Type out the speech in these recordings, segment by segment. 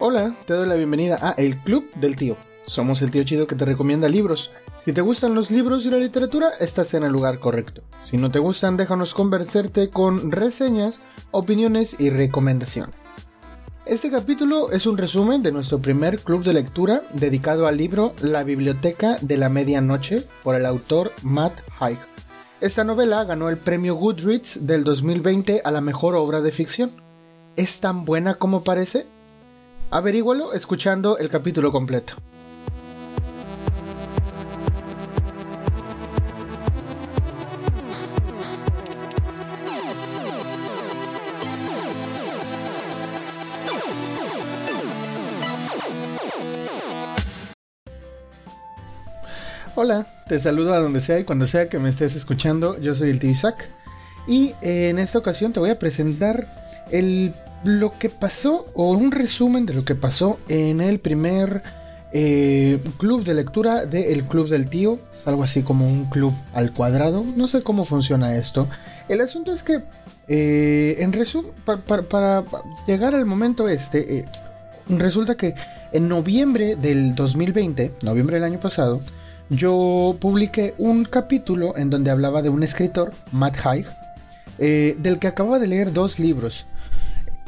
Hola, te doy la bienvenida a El Club del Tío. Somos el tío chido que te recomienda libros. Si te gustan los libros y la literatura, estás en el lugar correcto. Si no te gustan, déjanos conversarte con reseñas, opiniones y recomendaciones. Este capítulo es un resumen de nuestro primer club de lectura dedicado al libro La Biblioteca de la Medianoche por el autor Matt Haig. Esta novela ganó el premio Goodreads del 2020 a la mejor obra de ficción. ¿Es tan buena como parece? Averígualo escuchando el capítulo completo. Hola, te saludo a donde sea y cuando sea que me estés escuchando. Yo soy el tío Isaac y eh, en esta ocasión te voy a presentar lo que pasó o un resumen de lo que pasó en el primer eh, club de lectura del Club del Tío. Es algo así como un club al cuadrado. No sé cómo funciona esto. El asunto es que, eh, en resumen, para, llegar al momento este, resulta que en noviembre del 2020, noviembre del año pasado, yo publiqué un capítulo en donde hablaba de un escritor, Matt Haig, eh, del que acababa de leer dos libros.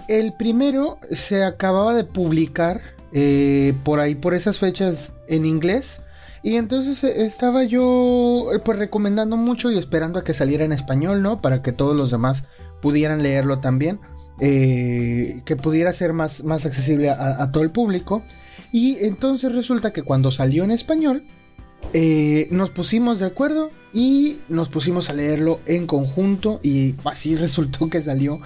El primero se acababa de publicar eh, por ahí, por esas fechas en inglés. Y entonces eh, estaba yo pues recomendando mucho y esperando a que saliera en español, ¿no? Para que todos los demás pudieran leerlo también. que pudiera ser más, más accesible a todo el público. Y entonces resulta que cuando salió en español, eh, nos pusimos de acuerdo y nos pusimos a leerlo en conjunto y así resultó que salió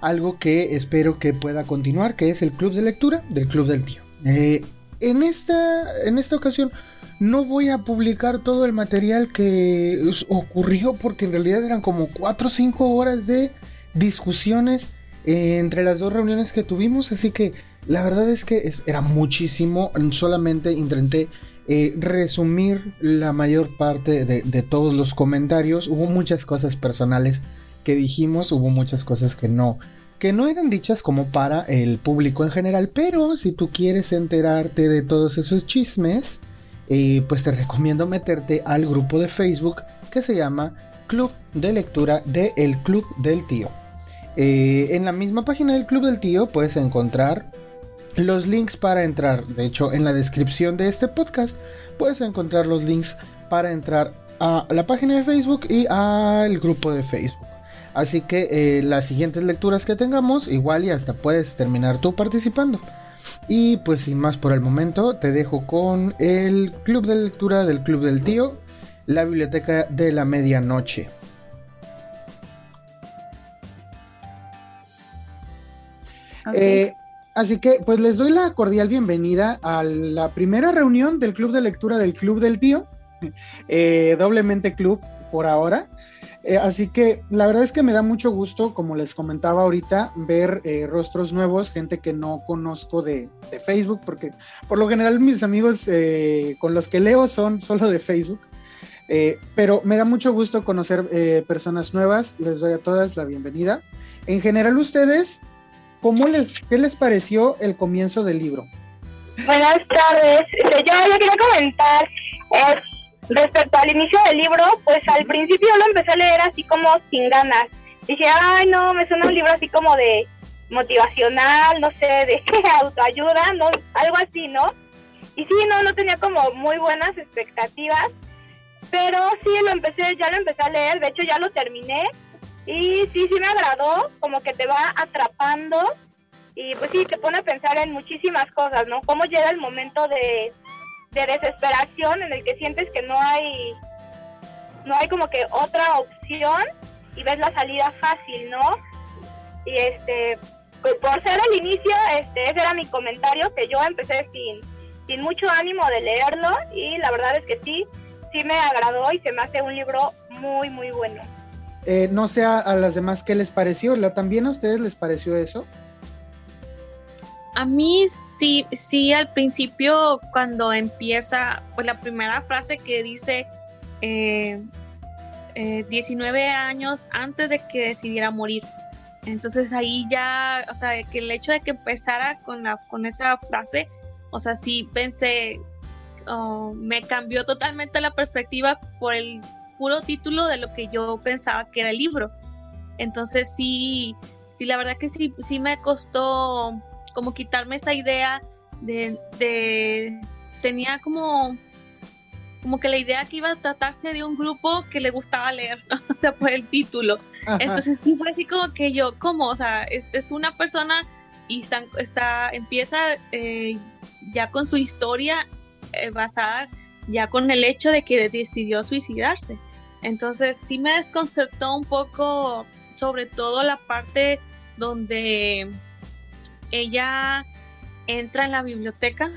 algo que espero que pueda continuar, que es el club de lectura del Club del Tío. Eh, en, esta, en esta ocasión no voy a publicar todo el material que ocurrió porque en realidad eran como 4 o 5 horas de discusiones entre las dos reuniones que tuvimos, así que la verdad es que era muchísimo, solamente intenté resumir la mayor parte de, todos los comentarios. Hubo muchas cosas personales que dijimos, hubo muchas cosas que no, que no eran dichas como para el público en general, pero si tú quieres enterarte de todos esos chismes, eh, pues te recomiendo meterte al grupo de Facebook que se llama Club de Lectura de El Club del Tío. Eh, en la misma página del Club del Tío puedes encontrar los links para entrar. De hecho, en la descripción de este podcast puedes encontrar los links para entrar a la página de Facebook y al grupo de Facebook. Así que eh, las siguientes lecturas que tengamos, igual y hasta puedes terminar tú participando. Y pues sin más por el momento, te dejo con el club de lectura del Club del Tío, la biblioteca de la medianoche. Eh, Así que pues les doy la cordial bienvenida a la primera reunión del club de lectura del Club del Tío, eh, doblemente club por ahora. Eh, así que la verdad es que me da mucho gusto, como les comentaba ahorita, ver eh, rostros nuevos, gente que no conozco de, de Facebook, porque por lo general mis amigos con los que leo son solo de Facebook. pero me da mucho gusto conocer personas nuevas, les doy a todas la bienvenida. En general ustedes ¿Cómo les, qué les pareció el comienzo del libro? Buenas tardes. Este, yo, yo quería comentar respecto al inicio del libro, pues al principio lo empecé a leer así como sin ganas. Dije, ay, no, me suena un libro así como de motivacional, no sé, de autoayuda, no, algo así, ¿no? Y sí, no, no tenía como muy buenas expectativas, pero sí lo empecé, ya lo empecé a leer, de hecho ya lo terminé y sí, sí me agradó, como que te va atrapando y pues sí, te pone a pensar en muchísimas cosas, ¿no? Cómo llega el momento de, desesperación en el que sientes que no hay, no hay como que otra opción y ves la salida fácil, ¿no? Y este, pues por ser el inicio, este, ese era mi comentario, que yo empecé sin, sin mucho ánimo de leerlo y la verdad es que sí, sí me agradó y se me hace un libro muy, muy bueno. Eh, no sé a, las demás qué les pareció. ¿También a ustedes les pareció eso? A mí sí, sí, al principio cuando empieza, pues la primera frase que dice 19 eh, años antes de que decidiera morir. Entonces ahí ya, o sea, que el hecho de que empezara con, la, con esa frase, o sea, sí pensé, oh, me cambió totalmente la perspectiva por el puro título de lo que yo pensaba que era el libro. Entonces sí, sí, la verdad que sí, sí me costó como quitarme esa idea de, de tenía como como que la idea que iba a tratarse de un grupo que le gustaba leer, o sea, por el título. Entonces sí fue así como que yo, como, o sea, es, es una persona y está, está empieza eh, ya con su historia eh, basada ya con el hecho de que decidió suicidarse. Entonces sí me desconcertó un poco, sobre todo la parte donde ella entra en la biblioteca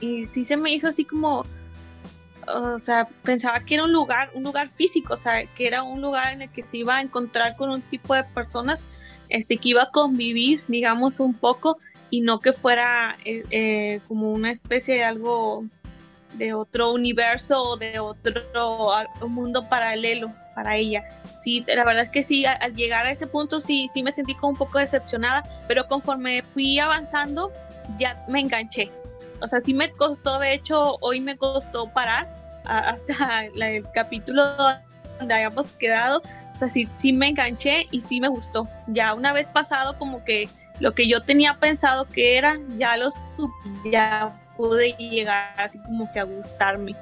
y sí se me hizo así como o sea, pensaba que era un lugar, un lugar físico, o sea, que era un lugar en el que se iba a encontrar con un tipo de personas, este, que iba a convivir, digamos, un poco, y no que fuera eh, eh, como una especie de algo de otro universo o de otro mundo paralelo para ella. Sí, la verdad es que sí, al llegar a ese punto sí, sí me sentí como un poco decepcionada, pero conforme fui avanzando ya me enganché. O sea, sí me costó, de hecho, hoy me costó parar hasta el capítulo donde habíamos quedado. O sea, sí, sí me enganché y sí me gustó. Ya una vez pasado como que lo que yo tenía pensado que era, ya lo ya pude llegar así como que a gustarme.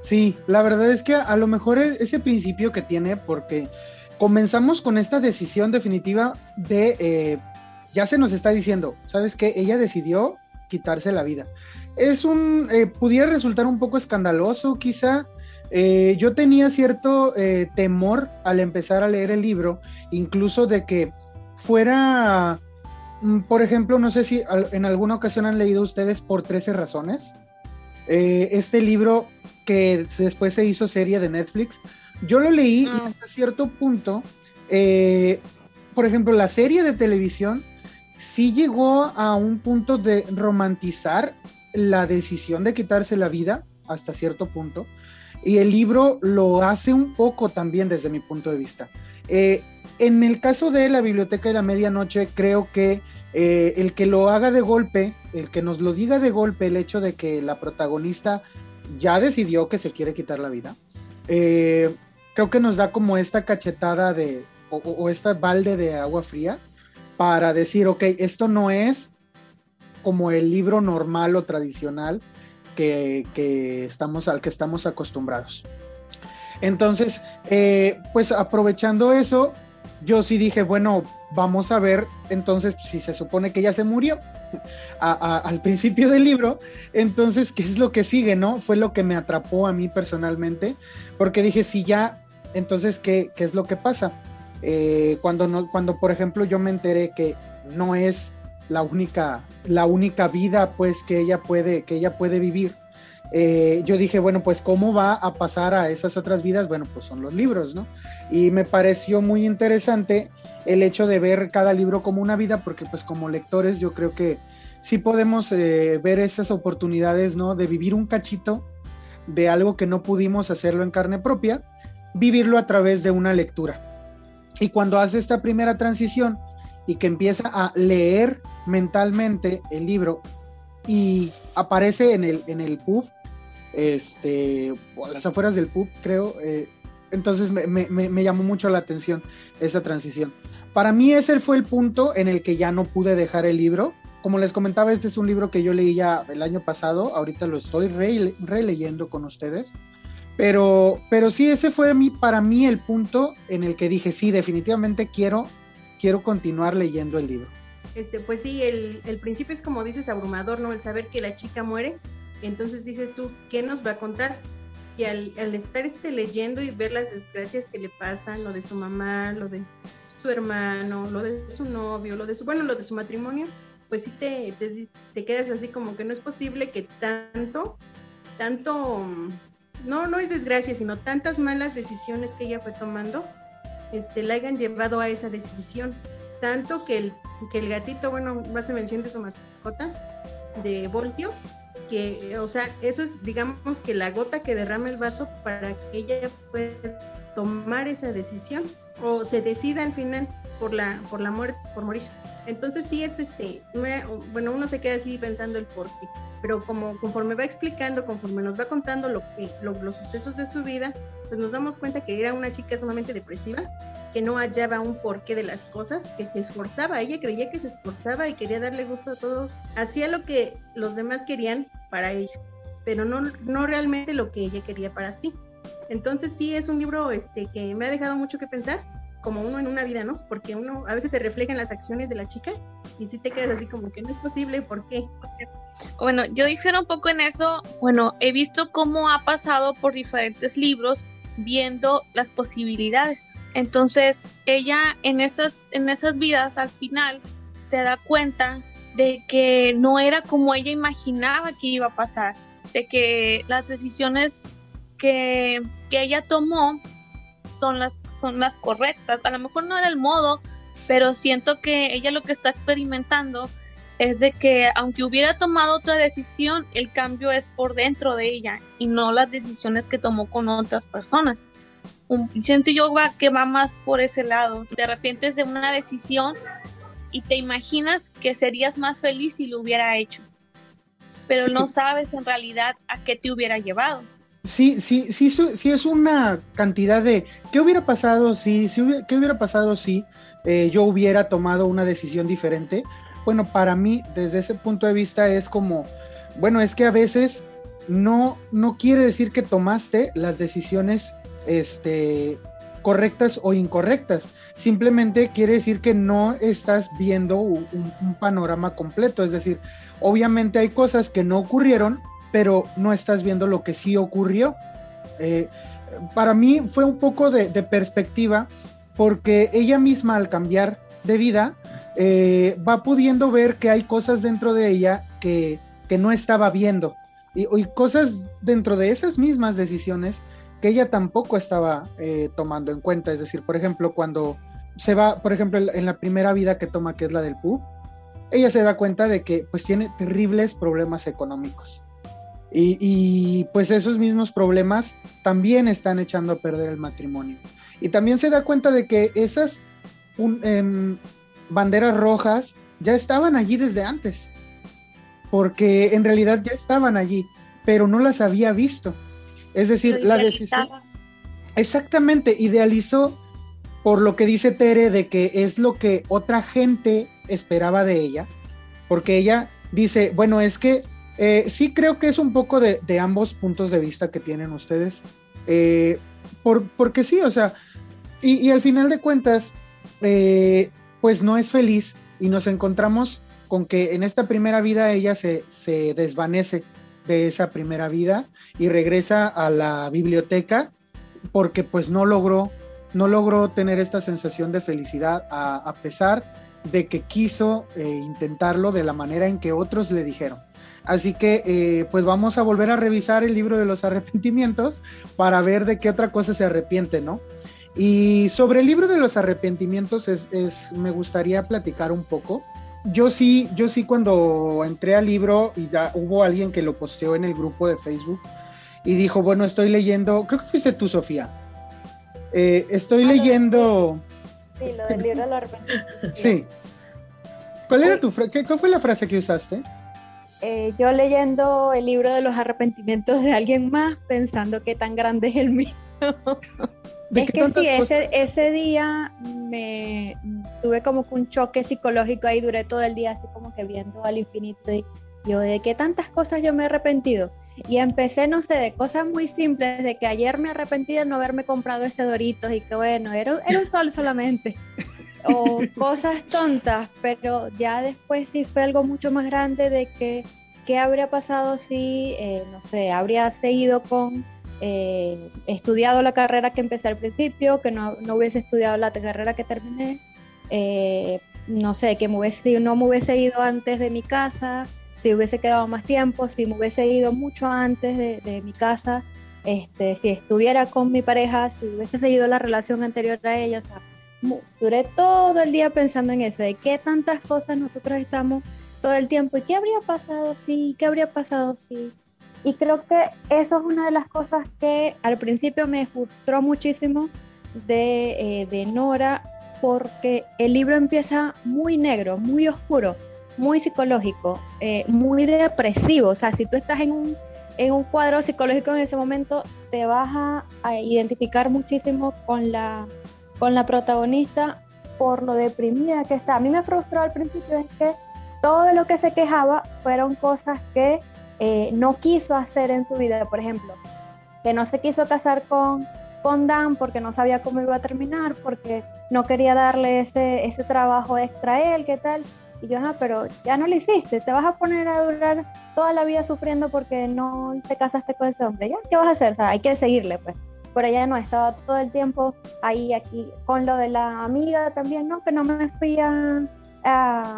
Sí, la verdad es que a lo mejor ese principio que tiene, porque comenzamos con esta decisión definitiva de, eh, ya se nos está diciendo, ¿sabes qué? Ella decidió quitarse la vida. Es un, eh, pudiera resultar un poco escandaloso quizá. Eh, yo tenía cierto temor al empezar a leer el libro, incluso de que fuera, por ejemplo, no sé si en alguna ocasión han leído ustedes por 13 razones. este libro que después se hizo serie de Netflix, yo lo leí y ah. hasta cierto punto, por ejemplo, la serie de televisión sí llegó a un punto de romantizar la decisión de quitarse la vida hasta cierto punto. Y el libro lo hace un poco también desde mi punto de vista. Eh, en el caso de la Biblioteca de la Medianoche, creo que eh, el que lo haga de golpe, el que nos lo diga de golpe, el hecho de que la protagonista ya decidió que se quiere quitar la vida, eh, creo que nos da como esta cachetada de, o, o esta balde de agua fría para decir, ok, esto no es como el libro normal o tradicional que, estamos, al que estamos acostumbrados. Entonces, eh, pues aprovechando eso, yo sí dije, bueno, vamos a ver entonces si se supone que ya se murió al principio del libro, entonces, ¿qué es lo que sigue, no? Fue lo que me atrapó a mí personalmente, porque dije, si ya, entonces, ¿qué, qué es lo que pasa? Eh, cuando, no, cuando, por ejemplo, yo me enteré que no es la única, la única vida pues que ella puede, que ella puede vivir. Eh, yo dije, bueno, pues cómo va a pasar a esas otras vidas, bueno, pues son los libros, ¿no? Y me pareció muy interesante el hecho de ver cada libro como una vida, porque pues como lectores yo creo que sí podemos eh, ver esas oportunidades, ¿no? De vivir un cachito de algo que no pudimos hacerlo en carne propia, vivirlo a través de una lectura. Y cuando hace esta primera transición y que empieza a leer mentalmente el libro y aparece en el, en el pub, este, a las afueras del pub, creo, eh, entonces me, llamó mucho la atención esa transición. Para mí ese fue el punto en el que ya no pude dejar el libro. Como les comentaba, este es un libro que yo leí ya el año pasado, ahorita lo estoy releyendo con ustedes. Pero, pero sí, ese fue mi, para mí el punto en el que dije, sí, definitivamente quiero, quiero continuar leyendo el libro. Este, pues sí, el, el principio es como dices, abrumador, ¿no? El saber que la chica muere. Entonces dices tú, ¿qué nos va a contar? Y al, estar este, leyendo y ver las desgracias que le pasan, lo de su mamá, lo de su hermano, lo de su novio, lo de su, bueno, lo de su matrimonio, pues sí te, te, quedas así como que no es posible que tanto, tanto no, no es desgracia, sino tantas malas decisiones que ella fue tomando, este, la hayan llevado a esa decisión. Tanto que el, que el gatito, bueno, más se mención de su mascota, de Voltio, que, o sea, eso es, digamos, que la gota que derrama el vaso para que ella pueda tomar esa decisión o se decida al final por la, por la muerte, por morir. Entonces sí es este, bueno, uno se queda así pensando el por qué, pero como conforme va explicando, conforme nos va contando lo que, los sucesos de su vida, pues nos damos cuenta que era una chica sumamente depresiva, que no hallaba un porqué de las cosas, que se esforzaba, ella creía que se esforzaba y quería darle gusto a todos, hacía lo que los demás querían para ella, pero no, no realmente lo que ella quería para sí. Entonces sí es un libro este, que me ha dejado mucho que pensar como uno en una vida, ¿no? Porque uno a veces se refleja en las acciones de la chica y si te quedas así como que no es posible, ¿por qué? Bueno, yo difiero un poco en eso. Bueno, he visto cómo ha pasado por diferentes libros viendo las posibilidades. Entonces, ella en esas, en esas vidas al final se da cuenta de que no era como ella imaginaba que iba a pasar, de que las decisiones que, que ella tomó son las son las correctas. A lo mejor no era el modo, pero siento que ella lo que está experimentando es de que aunque hubiera tomado otra decisión, el cambio es por dentro de ella y no las decisiones que tomó con otras personas. Siento yo va, que va más por ese lado. De repente es de una decisión y te imaginas que serías más feliz si lo hubiera hecho, pero no sabes en realidad a qué te hubiera llevado sí, sí, sí, sí es una cantidad de qué hubiera pasado si, si qué hubiera pasado si eh, yo hubiera tomado una decisión diferente. Bueno, para mí, desde ese punto de vista, es como, bueno, es que a veces no, no quiere decir que tomaste las decisiones este, correctas o incorrectas. Simplemente quiere decir que no estás viendo un panorama completo. Es decir, obviamente hay cosas que no ocurrieron, pero no estás viendo lo que sí ocurrió. Eh, para mí fue un poco de, perspectiva porque ella misma al cambiar de vida eh, va pudiendo ver que hay cosas dentro de ella que, no estaba viendo y, cosas dentro de esas mismas decisiones ella tampoco estaba eh, tomando en cuenta. Es decir, por ejemplo, cuando se va, por ejemplo, en la primera vida que toma, que es la del pub, ella se da cuenta de que pues tiene terribles problemas económicos. Y, pues esos mismos problemas también están echando a perder el matrimonio. Y también se da cuenta de que esas em, banderas rojas ya estaban allí desde antes. Porque en realidad ya estaban allí, pero no las había visto. Es decir, la decisión... Exactamente, idealizó por lo que dice Tere de que es lo que otra gente esperaba de ella. Porque ella dice, bueno, es que eh, sí creo que es un poco de, ambos puntos de vista que tienen ustedes. Eh, porque sí, o sea, y, al final de cuentas, eh, pues no es feliz y nos encontramos con que en esta primera vida ella se, se desvanece de esa primera vida y regresa a la biblioteca porque pues no logró, no logró tener esta sensación de felicidad a, pesar de que quiso intentarlo de la manera en que otros le dijeron. Así que eh, pues vamos a volver a revisar el libro de los arrepentimientos para ver de qué otra cosa se arrepiente, ¿no? Y sobre el libro de los arrepentimientos es, me gustaría platicar un poco. Yo sí, yo sí cuando entré al libro y hubo alguien que lo posteó en el grupo de Facebook y dijo, bueno, estoy leyendo, creo que fuiste tú, Sofía. Eh, estoy ah, leyendo... Sí, lo del libro de los arrepentimientos. Sí. ¿Cuál era tu qué, ¿Cuál fue la frase que usaste? Eh, yo leyendo el libro de los arrepentimientos de alguien más, pensando que tan grande es el mío. es que sí, ese, ese, día me tuve como que un choque psicológico ahí, duré todo el día así como que viendo al infinito y yo de qué tantas cosas yo me he arrepentido. Y empecé, no sé, de cosas muy simples, de que ayer me arrepentí de no haberme comprado ese Doritos y que bueno, era, era un sol solamente. o cosas tontas, pero ya después sí fue algo mucho más grande de que qué habría pasado si, eh, no sé, habría seguido con, eh, estudiado la carrera que empecé al principio, que no, no hubiese estudiado la carrera que terminé, eh, no sé, que me hubiese, no me hubiese ido antes de mi casa, si hubiese quedado más tiempo, si me hubiese ido mucho antes de, de mi casa, este, si estuviera con mi pareja, si hubiese seguido la relación anterior a ella, o sea, duré todo el día pensando en eso, de qué tantas cosas nosotros estamos todo el tiempo, ¿y qué habría pasado si? ¿Qué habría pasado si? Y creo que eso es una de las cosas que al principio me frustró muchísimo de, eh, de Nora, porque el libro empieza muy negro, muy oscuro, muy psicológico, eh, muy depresivo. O sea, si tú estás en un, en un cuadro psicológico en ese momento, te vas a, identificar muchísimo con la, con la protagonista por lo deprimida que está. A mí me frustró al principio es que todo lo que se quejaba fueron cosas que eh, no quiso hacer en su vida. Por ejemplo, que no se quiso casar con, con Dan porque no sabía cómo iba a terminar, porque no quería darle ese, ese trabajo extra a él, ¿qué tal? Y yo, ah, pero ya no lo hiciste, te vas a poner a durar toda la vida sufriendo porque no te casaste con ese hombre, ¿ya? ¿Qué vas a hacer? O sea, hay que seguirle, pues. Pero ella no, estaba todo el tiempo ahí, aquí, con lo de la amiga también, ¿no? Que no me fui a,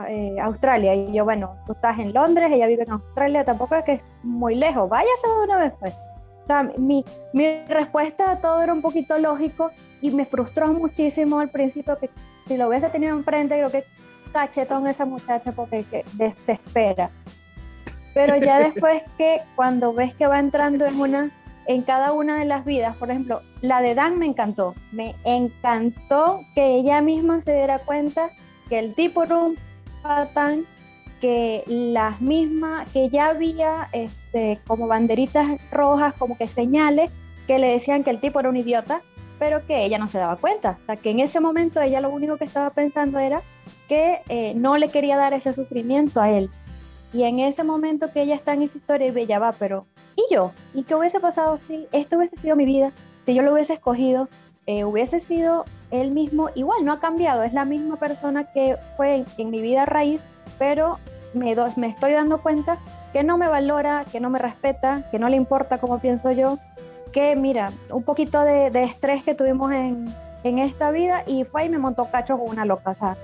eh, Australia. Y yo, bueno, tú estás en Londres, ella vive en Australia, tampoco es que es muy lejos, váyase de una vez, pues. O sea, mi, mi respuesta a todo era un poquito lógico y me frustró muchísimo al principio que si lo hubiese tenido enfrente, creo que cachetón esa muchacha porque que desespera. Pero ya después que cuando ves que va entrando en una en cada una de las vidas, por ejemplo, la de Dan me encantó. Me encantó que ella misma se diera cuenta que el tipo era un patán, que las mismas, que ya había este, como banderitas rojas, como que señales que le decían que el tipo era un idiota, pero que ella no se daba cuenta. O sea, que en ese momento ella lo único que estaba pensando era que eh, no le quería dar ese sufrimiento a él. Y en ese momento que ella está en esa historia y va, pero ¿y yo? ¿Y qué hubiese pasado si esto hubiese sido mi vida? Si yo lo hubiese escogido, eh, hubiese sido él mismo, igual no ha cambiado, es la misma persona que fue en, mi vida raíz, pero me, me estoy dando cuenta que no me valora, que no me respeta, que no le importa cómo pienso yo, que mira, un poquito de, de estrés que tuvimos en, en esta vida y fue y me montó cacho con una loca. O sea,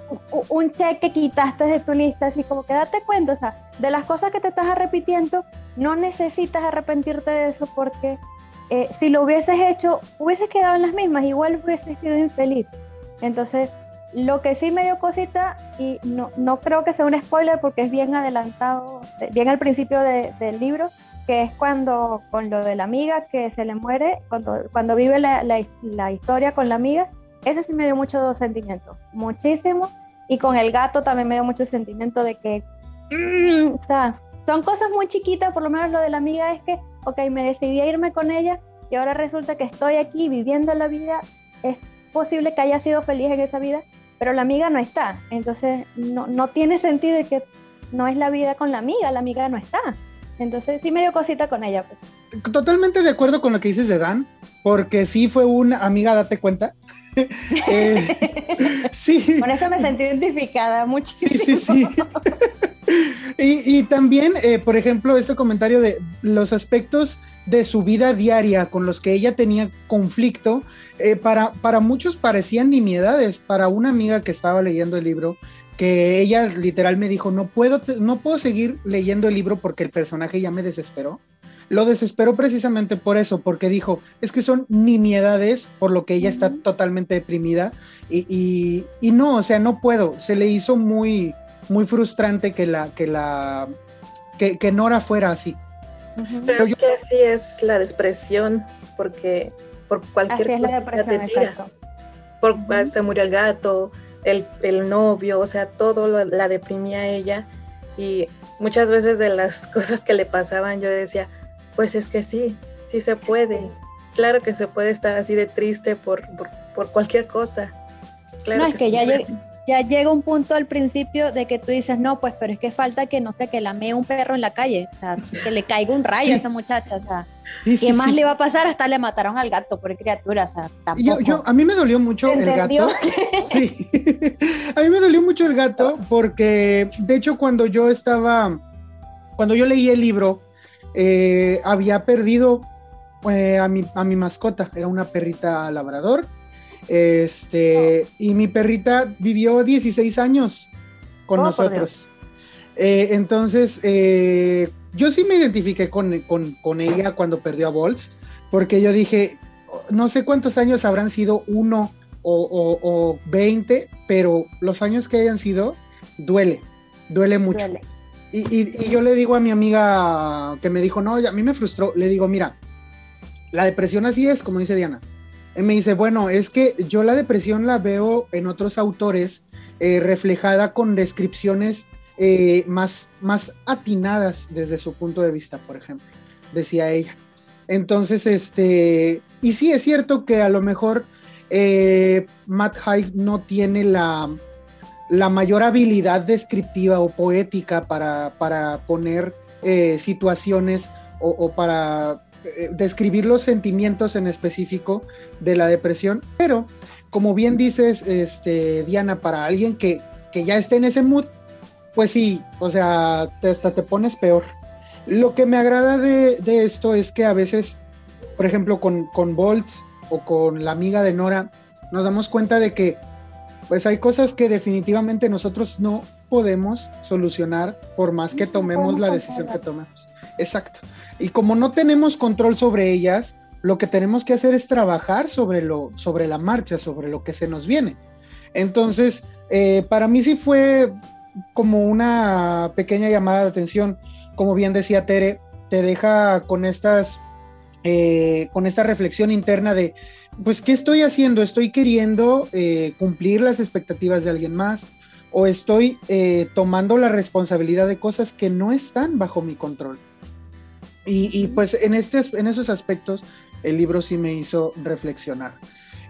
un cheque quitaste de tu lista, así como que date cuenta, o sea, de las cosas que te estás arrepintiendo, no necesitas arrepentirte de eso porque eh, si lo hubieses hecho, hubieses quedado en las mismas, igual hubieses sido infeliz. Entonces, lo que sí me dio cosita, y no, no creo que sea un spoiler porque es bien adelantado, bien al principio del libro, que es cuando con lo de la amiga que se le muere, cuando, cuando vive la, la, historia con la amiga, ese sí me dio mucho sentimiento, muchísimo. Y con el gato también me dio mucho sentimiento de que, mm, o sea, son cosas muy chiquitas, por lo menos lo de la amiga es que, ok, me decidí a irme con ella y ahora resulta que estoy aquí viviendo la vida, es posible que haya sido feliz en esa vida, pero la amiga no está, entonces no, no tiene sentido que no es la vida con la amiga, la amiga no está. Entonces sí me dio cosita con ella. Pues. Totalmente de acuerdo con lo que dices de Dan, porque sí fue una amiga, date cuenta. eh, sí. Por eso me sentí identificada muchísimo. Sí, sí, sí. Y, y, también, eh, por ejemplo, este comentario de los aspectos de su vida diaria con los que ella tenía conflicto, eh, para, para muchos parecían nimiedades. Para una amiga que estaba leyendo el libro, que ella literal me dijo, no puedo, no puedo seguir leyendo el libro porque el personaje ya me desesperó. Lo desesperó precisamente por eso, porque dijo, es que son nimiedades, por lo que ella está totalmente deprimida y, y, no, o sea, no puedo. Se le hizo muy, muy frustrante que la, que la, que, que Nora fuera así. Pero, es que así es la depresión, porque por cualquier cosa te tira. Por, Se murió el gato, el, novio, o sea, todo la deprimía a ella y muchas veces de las cosas que le pasaban yo decía, pues es que sí, sí se puede, claro que se puede estar así de triste por, por, cualquier cosa. Claro no, es que, ya, ya llega un punto al principio de que tú dices, no, pues, pero es que falta que, no sé, que lame un perro en la calle, o sea, que le caiga un rayo a esa muchacha, o sea, ¿qué más le va a pasar? Hasta le mataron al gato por criatura, o sea, tampoco. Yo, a mí me dolió mucho el gato. Sí, a mí me dolió mucho el gato porque, de hecho, cuando yo estaba, cuando yo leí el libro, eh, había perdido eh, a, mi, a mi mascota, era una perrita labrador este, y mi perrita vivió 16 años con oh, nosotros. Eh, entonces, eh, yo sí me identifiqué con, con, ella cuando perdió a Bolts, porque yo dije, no sé cuántos años habrán sido, uno o, 20, pero los años que hayan sido, duele, duele mucho. Y, yo le digo a mi amiga que me dijo, no, a mí me frustró, le digo, mira, la depresión así es, como dice Diana. Me dice, bueno, es que yo la depresión la veo en otros autores eh, reflejada con descripciones eh, más, más atinadas desde su punto de vista, por ejemplo, decía ella. Entonces, este, y sí es cierto que a lo mejor eh, Matt Haig no tiene la, la mayor habilidad descriptiva o poética para, para poner situaciones o, para describir los sentimientos en específico de la depresión, pero como bien dices, este, Diana, para alguien que, que ya esté en ese mood, pues sí, o sea, hasta te pones peor. Lo que me agrada de, de esto es que a veces, por ejemplo, con, con Bolt o con la amiga de Nora, nos damos cuenta de que pues hay cosas que definitivamente nosotros no podemos solucionar por más que tomemos la decisión que tomemos. Exacto. Y como no tenemos control sobre ellas, lo que tenemos que hacer es trabajar sobre, lo, sobre la marcha, sobre lo que se nos viene. Entonces, eh, para mí sí fue como una pequeña llamada de atención. Como bien decía Tere, te deja con estas, eh, con esta reflexión interna de pues, ¿qué estoy haciendo? ¿Estoy queriendo eh, cumplir las expectativas de alguien más? ¿O estoy tomando la responsabilidad de cosas que no están bajo mi control? Y, pues en, este, en esos aspectos el libro sí me hizo reflexionar.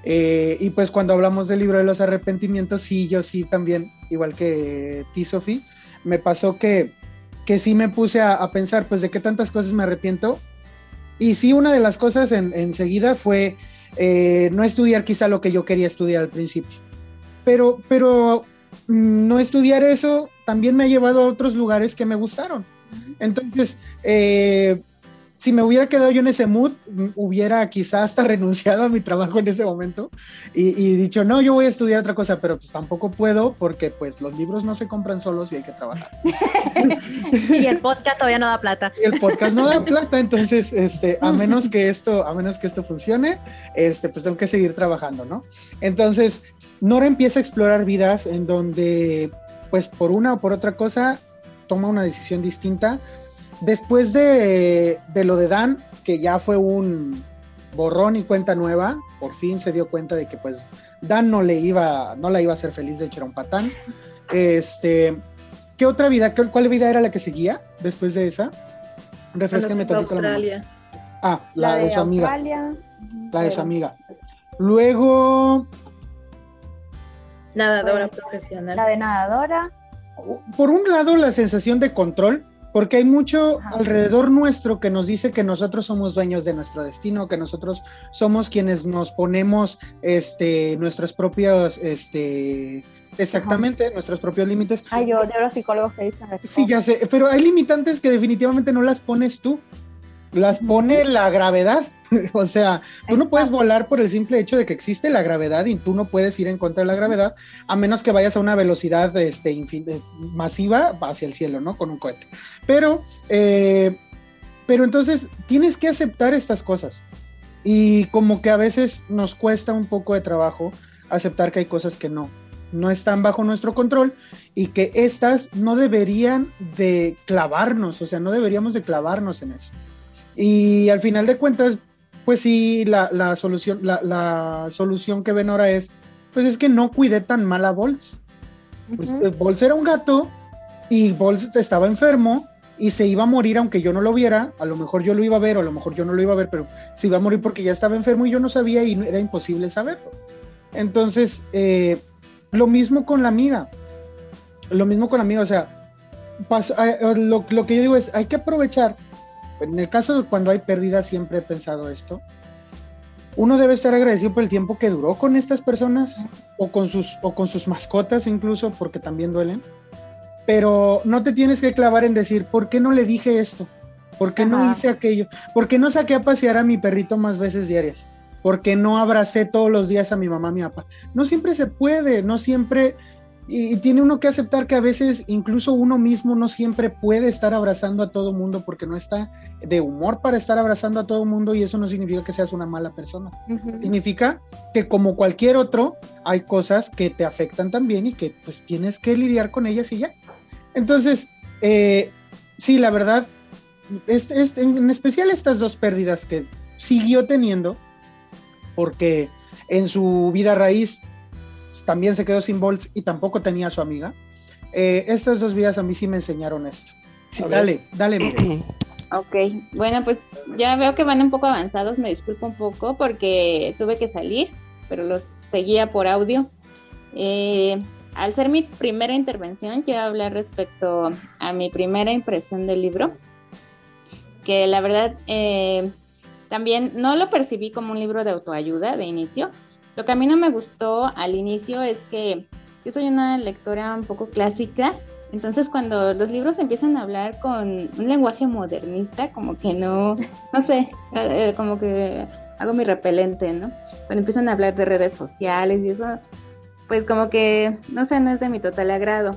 Eh, y pues cuando hablamos del libro de los arrepentimientos, sí, yo sí también, igual que ti, Sofi, me pasó que, que sí me puse a, pensar, pues de qué tantas cosas me arrepiento. Y sí, una de las cosas enseguida fue eh, no estudiar quizá lo que yo quería estudiar al principio. Pero, pero mm, no estudiar eso también me ha llevado a otros lugares que me gustaron. Entonces, eh, si me hubiera quedado yo en ese mood, hubiera quizás hasta renunciado a mi trabajo en ese momento y, dicho, no, yo voy a estudiar otra cosa, pero pues tampoco puedo porque pues los libros no se compran solos y hay que trabajar. y el podcast todavía no da plata. Y el podcast no da plata, entonces, este, a menos que esto, a menos que esto funcione, este, pues tengo que seguir trabajando, ¿no? Entonces, Nora empieza a explorar vidas en donde, pues por una o por otra cosa, toma una decisión distinta Después de, lo de Dan, que ya fue un borrón y cuenta nueva, por fin se dio cuenta de que pues Dan no le iba, no la iba a hacer feliz, de hecho era un patán. Este, ¿qué otra vida, cuál vida era la que seguía después de esa? Refresquenme tantito la Ah, la, de, su amiga. La de su amiga. Luego. Nadadora profesional. La de nadadora. Por un lado, la sensación de control, porque hay mucho alrededor nuestro que nos dice que nosotros somos dueños de nuestro destino, que nosotros somos quienes nos ponemos este, nuestros propios, este, exactamente, nuestros propios límites. Ay, yo de los psicólogos que dicen eso. Sí, ya sé, pero hay limitantes que definitivamente no las pones tú, las pone la gravedad. o sea, tú no puedes volar por el simple hecho de que existe la gravedad y tú no puedes ir en contra de la gravedad a menos que vayas a una velocidad este, eh, masiva hacia el cielo, ¿no? Con un cohete. Pero, eh, pero entonces tienes que aceptar estas cosas. Y como que a veces nos cuesta un poco de trabajo aceptar que hay cosas que no, no están bajo nuestro control y que estas no deberían de clavarnos, o sea, no deberíamos de clavarnos en eso. Y al final de cuentas, pues sí, la, solución, la, solución que ven ahora es, pues es que no cuidé tan mal a Bolts. Pues, eh, era un gato y Bolts estaba enfermo y se iba a morir aunque yo no lo viera. A lo mejor yo lo iba a ver o a lo mejor yo no lo iba a ver, pero se iba a morir porque ya estaba enfermo y yo no sabía y era imposible saberlo. Entonces, eh, lo mismo con la amiga. Lo mismo con la amiga, o sea, eh, lo, lo que yo digo es, hay que aprovechar en el caso de cuando hay pérdida, siempre he pensado esto. Uno debe estar agradecido por el tiempo que duró con estas personas o con sus, o con sus mascotas incluso, porque también duelen. Pero no te tienes que clavar en decir, ¿por qué no le dije esto? ¿Por qué no hice aquello? ¿Por qué no saqué a pasear a mi perrito más veces diarias? ¿Por qué no abracé todos los días a mi mamá, a mi papá? No siempre se puede, no siempre y, tiene uno que aceptar que a veces incluso uno mismo no siempre puede estar abrazando a todo mundo porque no está de humor para estar abrazando a todo mundo y eso no significa que seas una mala persona. Significa que como cualquier otro hay cosas que te afectan también y que pues tienes que lidiar con ellas y ya. Entonces, eh, sí, la verdad, es, en especial estas dos pérdidas que siguió teniendo, porque en su vida raíz también se quedó sin Bolts y tampoco tenía a su amiga. Eh, estas dos vidas a mí sí me enseñaron esto. dale, dale, mire. Ok, bueno, pues ya veo que van un poco avanzados, me disculpo un poco porque tuve que salir, pero los seguía por audio. Eh, al ser mi primera intervención, quiero hablar respecto a mi primera impresión del libro, que la verdad eh, también no lo percibí como un libro de autoayuda de inicio. Lo que a mí no me gustó al inicio es que yo soy una lectora un poco clásica, entonces cuando los libros empiezan a hablar con un lenguaje modernista, como que no, no sé, eh, como que hago mi repelente, ¿no? Cuando empiezan a hablar de redes sociales y eso, pues como que, no sé, no es de mi total agrado.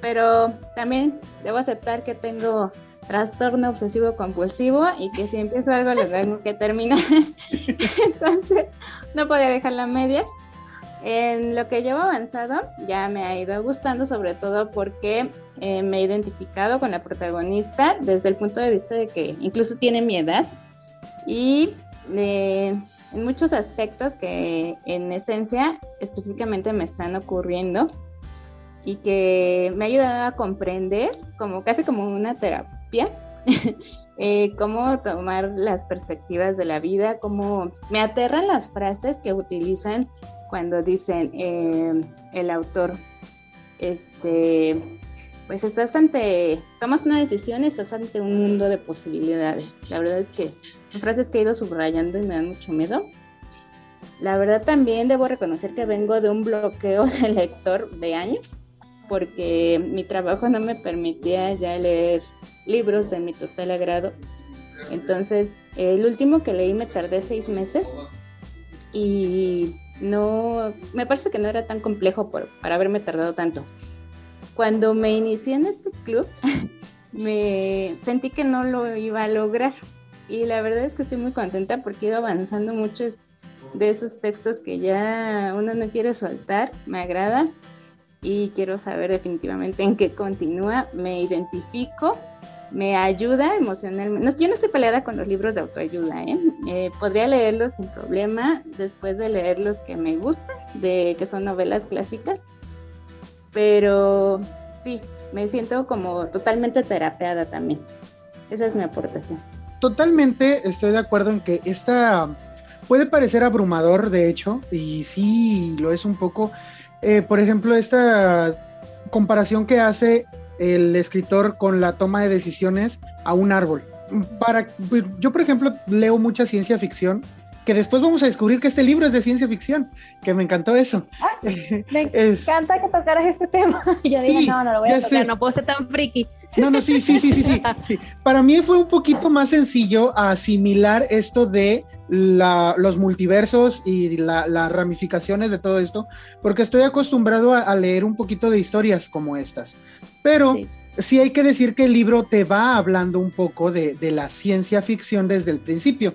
Pero también debo aceptar que tengo trastorno obsesivo compulsivo y que si empiezo algo lo tengo que terminar. Entonces, no podía dejarla a medias. En lo que llevo avanzado ya me ha ido gustando, sobre todo porque eh, me he identificado con la protagonista desde el punto de vista de que incluso tiene mi edad y eh, en muchos aspectos que en esencia específicamente me están ocurriendo y que me ha ayudado a comprender, como casi como una terapia, eh, cómo tomar las perspectivas de la vida, cómo me aterran las frases que utilizan cuando dicen eh, el autor, este, pues estás ante, tomas una decisión, estás ante un mundo de posibilidades. La verdad es que frases que he ido subrayando y me dan mucho miedo. La verdad también debo reconocer que vengo de un bloqueo de lector de años, porque mi trabajo no me permitía ya leer libros de mi total agrado. Entonces, el último que leí me tardé seis meses y no, me parece que no era tan complejo para haberme tardado tanto. Cuando me inicié en este club, me sentí que no lo iba a lograr y la verdad es que estoy muy contenta porque he ido avanzando muchos de esos textos que ya uno no quiere soltar, me agrada y quiero saber definitivamente en qué continúa, me identifico, me ayuda emocionalmente. yo no estoy peleada con los libros de autoayuda, ¿eh? ¿eh? podría leerlos sin problema después de leer los que me gustan, de que son novelas clásicas, pero sí, me siento como totalmente terapeada también. Esa es mi aportación totalmente estoy de acuerdo en que esta puede parecer abrumador, de hecho, y sí lo es un poco. Eh, por ejemplo, esta comparación que hace el escritor con la toma de decisiones a un árbol. Para, yo, por ejemplo, leo mucha ciencia ficción que después vamos a descubrir que este libro es de ciencia ficción, que me encantó eso. Me encanta que tocaras este tema. Yo dije, no, no lo voy a tocar, no puedo ser tan friki. No, no, sí, sí, sí, sí, sí, Para mí fue un poquito más sencillo asimilar esto de los multiversos y las ramificaciones de todo esto, porque estoy acostumbrado a, leer un poquito de historias como estas. Pero sí. hay que decir que el libro te va hablando un poco de, de la ciencia ficción desde el principio.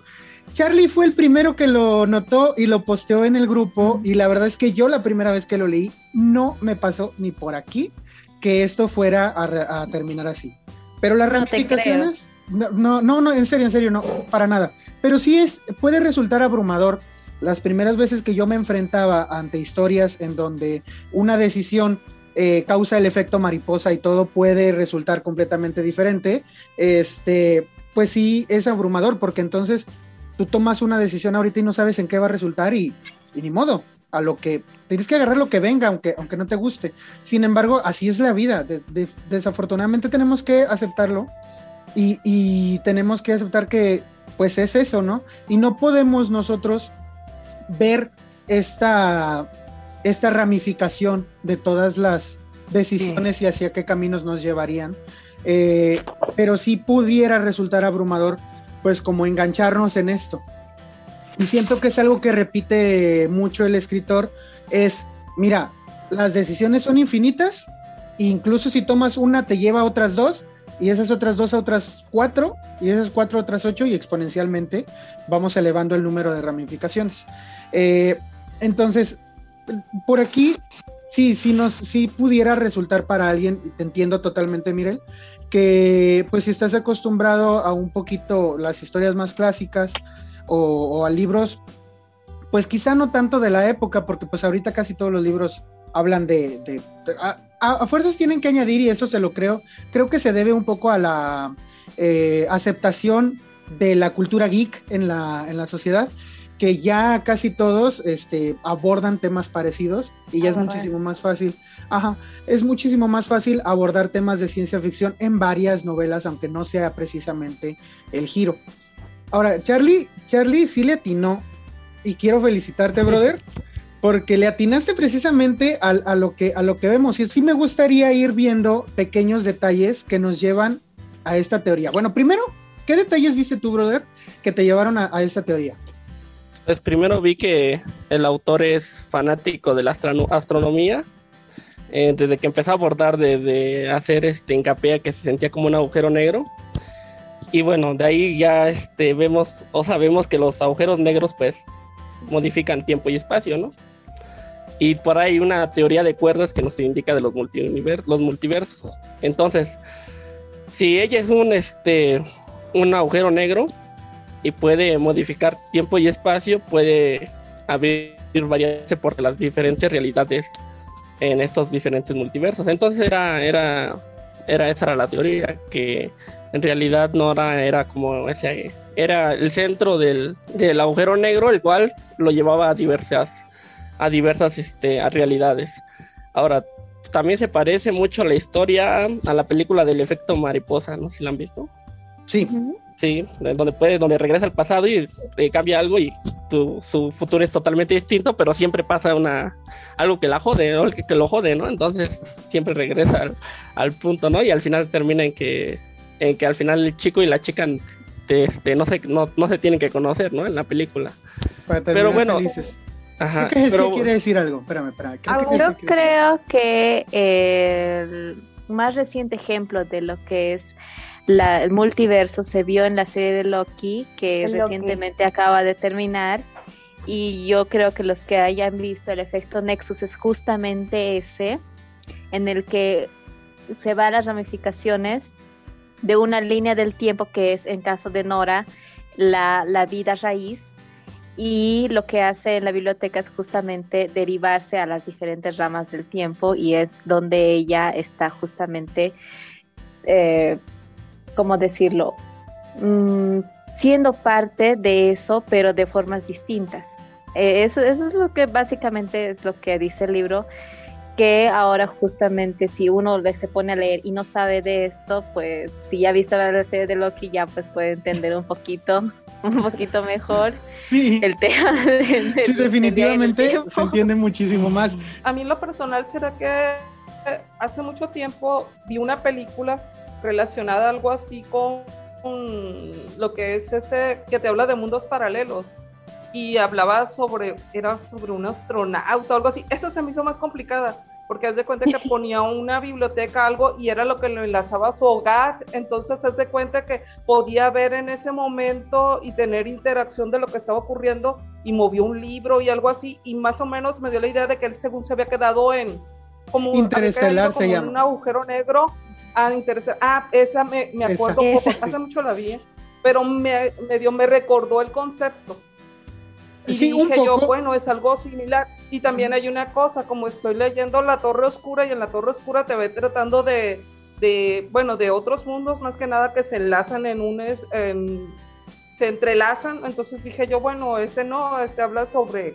Charlie fue el primero que lo notó y lo posteó en el grupo y la verdad es que yo la primera vez que lo leí no me pasó ni por aquí que esto fuera a, terminar así. Pero las ramificaciones, no, no, no, en serio, en serio, no, para nada. Pero sí es, puede resultar abrumador las primeras veces que yo me enfrentaba ante historias en donde una decisión eh, causa el efecto mariposa y todo puede resultar completamente diferente, este, pues sí es abrumador porque entonces tú tomas una decisión ahorita y no sabes en qué va a resultar y, y ni modo, a lo que tienes que agarrar lo que venga, aunque, aunque no te guste. Sin embargo, así es la vida. desafortunadamente tenemos que aceptarlo y, tenemos que aceptar que pues es eso, ¿no? Y no podemos nosotros ver esta, esta ramificación de todas las decisiones y hacia qué caminos nos llevarían. Eh, pero sí pudiera resultar abrumador, pues como engancharnos en esto. Y siento que es algo que repite mucho el escritor, es, mira, las decisiones son infinitas, incluso si tomas una te lleva a otras dos, y esas otras dos a otras cuatro, y esas cuatro a otras ocho, y exponencialmente vamos elevando el número de ramificaciones. Eh, entonces, por aquí, sí, sí, nos, sí pudiera resultar para alguien, te entiendo totalmente, Mirel, que pues si estás acostumbrado a un poquito las historias más clásicas o, a libros, pues quizá no tanto de la época, porque pues ahorita casi todos los libros hablan de... a, fuerzas tienen que añadir, y eso se lo creo, creo que se debe un poco a la eh, aceptación de la cultura geek en la, en la sociedad, que ya casi todos este, abordan temas parecidos y ya es muchísimo más fácil. Ajá, es muchísimo más fácil abordar temas de ciencia ficción en varias novelas, aunque no sea precisamente el giro. Ahora, Charlie, Charlie sí le atinó y quiero felicitarte, brother, porque le atinaste precisamente a, lo, que, a lo que vemos. Y sí me gustaría ir viendo pequeños detalles que nos llevan a esta teoría. Bueno, primero, ¿qué detalles viste tú, brother, que te llevaron a, esta teoría? Pues primero vi que el autor es fanático de la astronomía. Eh, desde que empezó a abordar, de, hacer este hincapié que se sentía como un agujero negro. Y bueno, de ahí ya este, vemos o sabemos que los agujeros negros pues modifican tiempo y espacio, ¿no? Y por ahí una teoría de cuerdas que nos indica de los, los multiversos. Entonces, si ella es un, este, un agujero negro y puede modificar tiempo y espacio, puede abrir varias por las diferentes realidades en estos diferentes multiversos. Entonces era, era, era esa era la teoría, que en realidad no era, era como ese, era el centro del, del agujero negro, el cual lo llevaba a diversas, a diversas este, a realidades. Ahora, también se parece mucho la historia a la película del efecto mariposa, ¿no? Si la han visto. Sí. Sí, donde puede, donde regresa al pasado y eh, cambia algo y tu, su futuro es totalmente distinto, pero siempre pasa una algo que la jode, o que, que, lo jode, ¿no? Entonces siempre regresa al, punto, ¿no? Y al final termina en que, en que al final el chico y la chica este, no, se, no, no se tienen que conocer, ¿no? En la película. pero bueno, Ajá, creo que pero... quiere decir algo. Espérame, espérame. Creo Yo creo que el más reciente ejemplo de lo que es la, el multiverso se vio en la serie de Loki, que recientemente acaba de terminar. Y yo creo que los que hayan visto el efecto Nexus es justamente ese, en el que se van las ramificaciones de una línea del tiempo que es, en caso de Nora, la, la vida raíz, y lo que hace en la biblioteca es justamente derivarse a las diferentes ramas del tiempo y es donde ella está justamente, eh, ¿cómo decirlo? Mm, siendo parte de eso, pero de formas distintas. Eh, eso, eso es lo que básicamente es lo que dice el libro que ahora justamente si uno se pone a leer y no sabe de esto, pues si ya ha visto la serie de Loki ya pues puede entender un poquito, un poquito mejor sí. el tema. sí, definitivamente se entiende muchísimo más. A mí lo personal será que hace mucho tiempo vi una película relacionada algo así con, con lo que es ese que te habla de mundos paralelos y hablaba sobre, era sobre un astronauta o algo así. Esta se me hizo más complicada porque haz de cuenta que ponía una biblioteca, algo, y era lo que lo enlazaba a su hogar, entonces haz de cuenta que podía ver en ese momento y tener interacción de lo que estaba ocurriendo, y movió un libro y algo así, y más o menos me dio la idea de que él según se había quedado en como, Interestelar se llama. un agujero negro. Ah, ah esa me, me acuerdo, hace mucho la vi, pero me, me, dio, me recordó el concepto. Y sí, dije yo, bueno, es algo similar. Y también hay una cosa, como estoy leyendo La Torre Oscura y en La Torre Oscura te ve tratando de, de bueno, de otros mundos más que nada que se enlazan en un... se entrelazan, entonces dije yo, bueno, este no, este habla sobre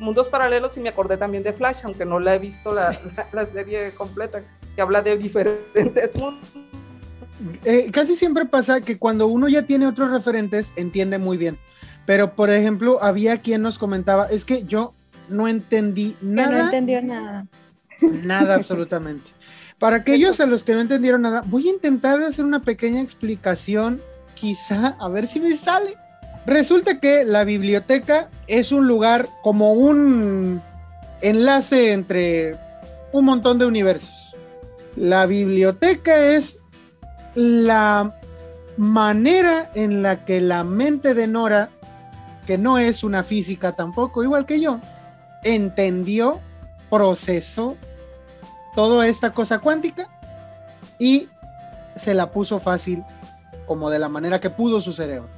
mundos paralelos y me acordé también de Flash, aunque no la he visto la, la, serie completa, que habla de diferentes mundos. Eh, casi siempre pasa que cuando uno ya tiene otros referentes, entiende muy bien. Pero, por ejemplo, había quien nos comentaba, es que yo no entendí nada. no entendió nada. Nada, absolutamente. Para aquellos a los que no entendieron nada, voy a intentar hacer una pequeña explicación, quizá, a ver si me sale. Resulta que la biblioteca es un lugar como un enlace entre un montón de universos. La biblioteca es la manera en la que la mente de Nora que no es una física tampoco, igual que yo, entendió, procesó toda esta cosa cuántica y se la puso fácil, como de la manera que pudo su cerebro.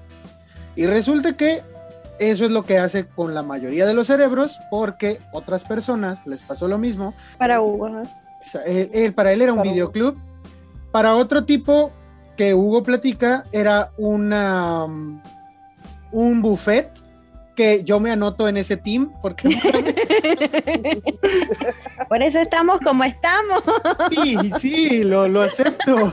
Y resulta que eso es lo que hace con la mayoría de los cerebros, porque otras personas les pasó lo mismo. Para Hugo. Él, para él era un videoclub. Para otro tipo que Hugo platica, era una un buffet que yo me anoto en ese team porque por eso estamos como estamos. Sí, sí, lo, lo acepto.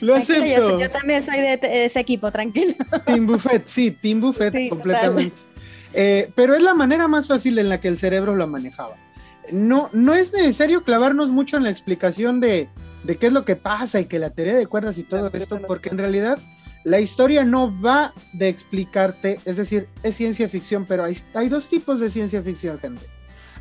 Lo acepto. Yo, también soy de, ese equipo, tranquilo. Team Buffet, sí, Team Buffet completamente. Eh, pero es la manera más fácil en la que el cerebro lo manejaba. No, no es necesario clavarnos mucho en la explicación de, de qué es lo que pasa y que la teoría de cuerdas y todo esto, porque en realidad la historia no va de explicarte, es decir, es ciencia ficción, pero hay, hay dos tipos de ciencia ficción, gente.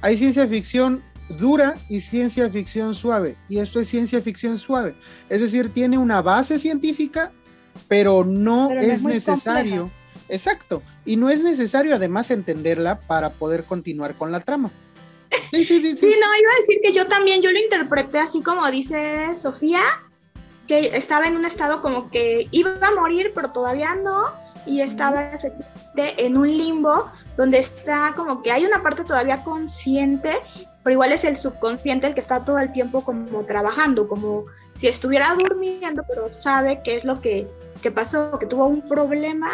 Hay ciencia ficción dura y ciencia ficción suave. Y esto es ciencia ficción suave. Es decir, tiene una base científica, pero no es, necesario. Exacto. Y no es necesario además entenderla para poder continuar con la trama. Sí, sí, sí, sí. no, iba a decir que yo también, yo lo interpreté así como dice Sofía, que estaba en un estado como que iba a morir, pero todavía no, y estaba en un limbo donde está como que hay una parte todavía consciente, pero igual es el subconsciente el que está todo el tiempo como trabajando, como si estuviera durmiendo, pero sabe qué es lo que, que pasó, que tuvo un problema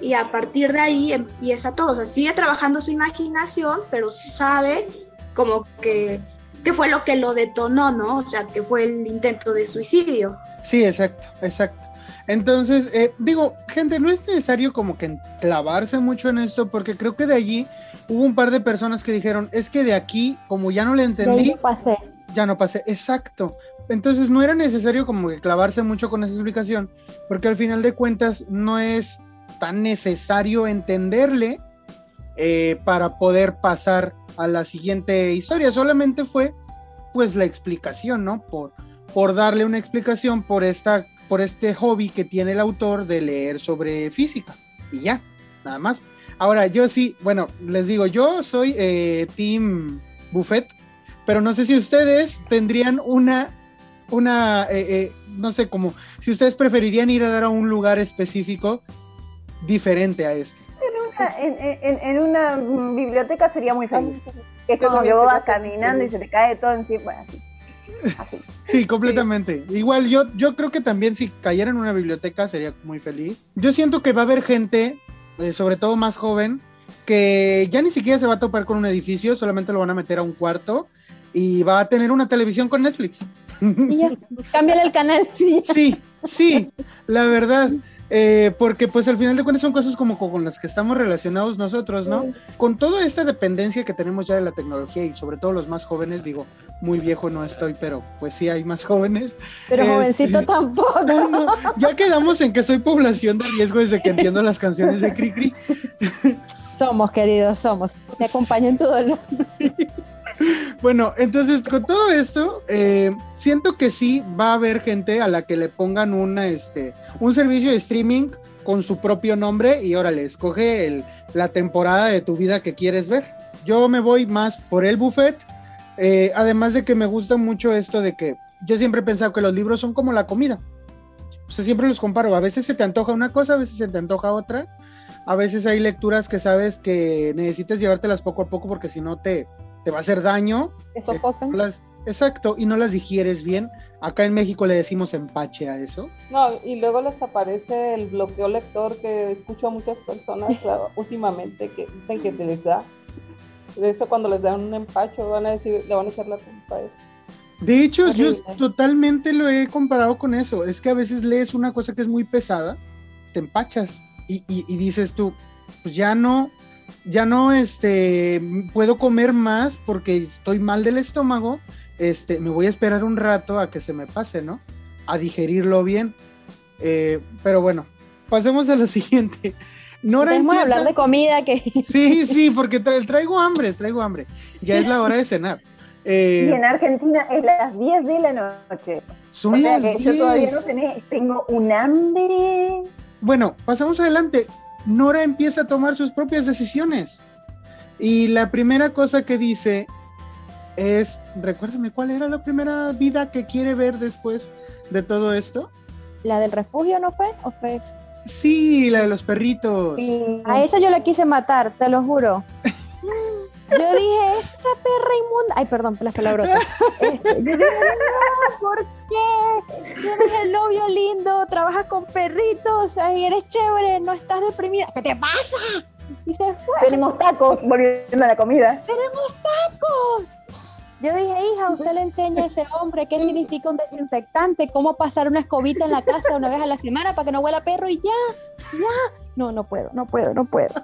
y a partir de ahí empieza todo, o sea, sigue trabajando su imaginación, pero sabe como que, que fue lo que lo detonó, ¿no? O sea, que fue el intento de suicidio. Sí, exacto, exacto. Entonces, eh, digo, gente, no es necesario como que clavarse mucho en esto, porque creo que de allí hubo un par de personas que dijeron, es que de aquí, como ya no le entendí, pasé. ya no pasé, exacto. Entonces no era necesario como que clavarse mucho con esa explicación, porque al final de cuentas no es tan necesario entenderle eh, para poder pasar a la siguiente historia, solamente fue pues la explicación, ¿no? Por, por darle una explicación por, esta, por este hobby que tiene el autor de leer sobre física. Y ya, nada más. Ahora, yo sí, bueno, les digo, yo soy eh, Team Buffet, pero no sé si ustedes tendrían una, una, eh, eh, no sé, como, si ustedes preferirían ir a dar a un lugar específico diferente a este. En una, biblioteca sería muy feliz. Que es como que vos vas caminando y se te cae todo encima, así. Sí, completamente. Igual yo, yo creo que también si cayera en una biblioteca sería muy feliz. Yo siento que va a haber gente, eh, sobre todo más joven, que ya ni siquiera se va a topar con un edificio, solamente lo van a meter a un cuarto y va a tener una televisión con Netflix. Cámbiale el canal. Sí, sí, la verdad. Eh, porque pues al final de cuentas son cosas como con las que estamos relacionados nosotros, ¿no? Con toda esta dependencia que tenemos ya de la tecnología y sobre todo los más jóvenes, digo, muy viejo no estoy, pero pues sí hay más jóvenes. Pero jovencito este, tampoco. ya quedamos en que soy población de riesgo desde que entiendo las canciones de Cricri. Somos, queridos, somos. Te acompaño en todo el Bueno, entonces con todo esto, eh, siento que sí va a haber gente a la que le pongan una, este, un servicio de streaming con su propio nombre y órale, escoge el, la temporada de tu vida que quieres ver. Yo me voy más por el buffet eh, además de que me gusta mucho esto de que yo siempre he pensado que los libros son como la comida. O sea, siempre los comparo. A veces se te antoja una cosa, a veces se te antoja otra. A veces hay lecturas que sabes que necesitas llevártelas poco a poco porque si no te, te va a hacer daño. Eso eh, exacto, y no las digieres bien. Acá en México le decimos empache a eso. No, y luego les aparece el bloqueo lector que escucho a muchas personas últimamente que dicen que te les da de eso cuando les dan un empacho van a decir, le van a echar la culpa a eso. De hecho, yo totalmente lo he comparado con eso. Es que a veces lees una cosa que es muy pesada, te empachas y, y, dices tú, pues ya no, ya no, este, puedo comer más porque estoy mal del estómago. Este, me voy a esperar un rato a que se me pase, ¿no? A digerirlo bien. Eh, pero bueno, pasemos a lo siguiente. Nora empieza... hablar de comida que... Sí, sí, porque traigo hambre, traigo hambre. Ya es la hora de cenar. Eh... Y en Argentina es las 10 de la noche. Son las 10. Yo todavía no tengo un hambre. Bueno, pasamos adelante. Nora empieza a tomar sus propias decisiones. Y la primera cosa que dice es, recuérdame, ¿cuál era la primera vida que quiere ver después de todo esto? ¿La del refugio no fue? ¿O fue? Sí, la de los perritos. A esa yo la quise matar, te lo juro. Yo dije, esta perra inmunda. Ay, perdón por las palabrotas. Este, yo dije, no, ¿por qué? Tienes el novio lindo, trabajas con perritos, y eres chévere, no estás deprimida. ¿Qué te pasa? Y se fue. Tenemos tacos, volviendo a la comida. ¡Tenemos tacos! Yo dije, hija, usted le enseña a ese hombre qué significa un desinfectante, cómo pasar una escobita en la casa una vez a la semana para que no huela perro y ya, ya. No, no puedo, no puedo, no puedo.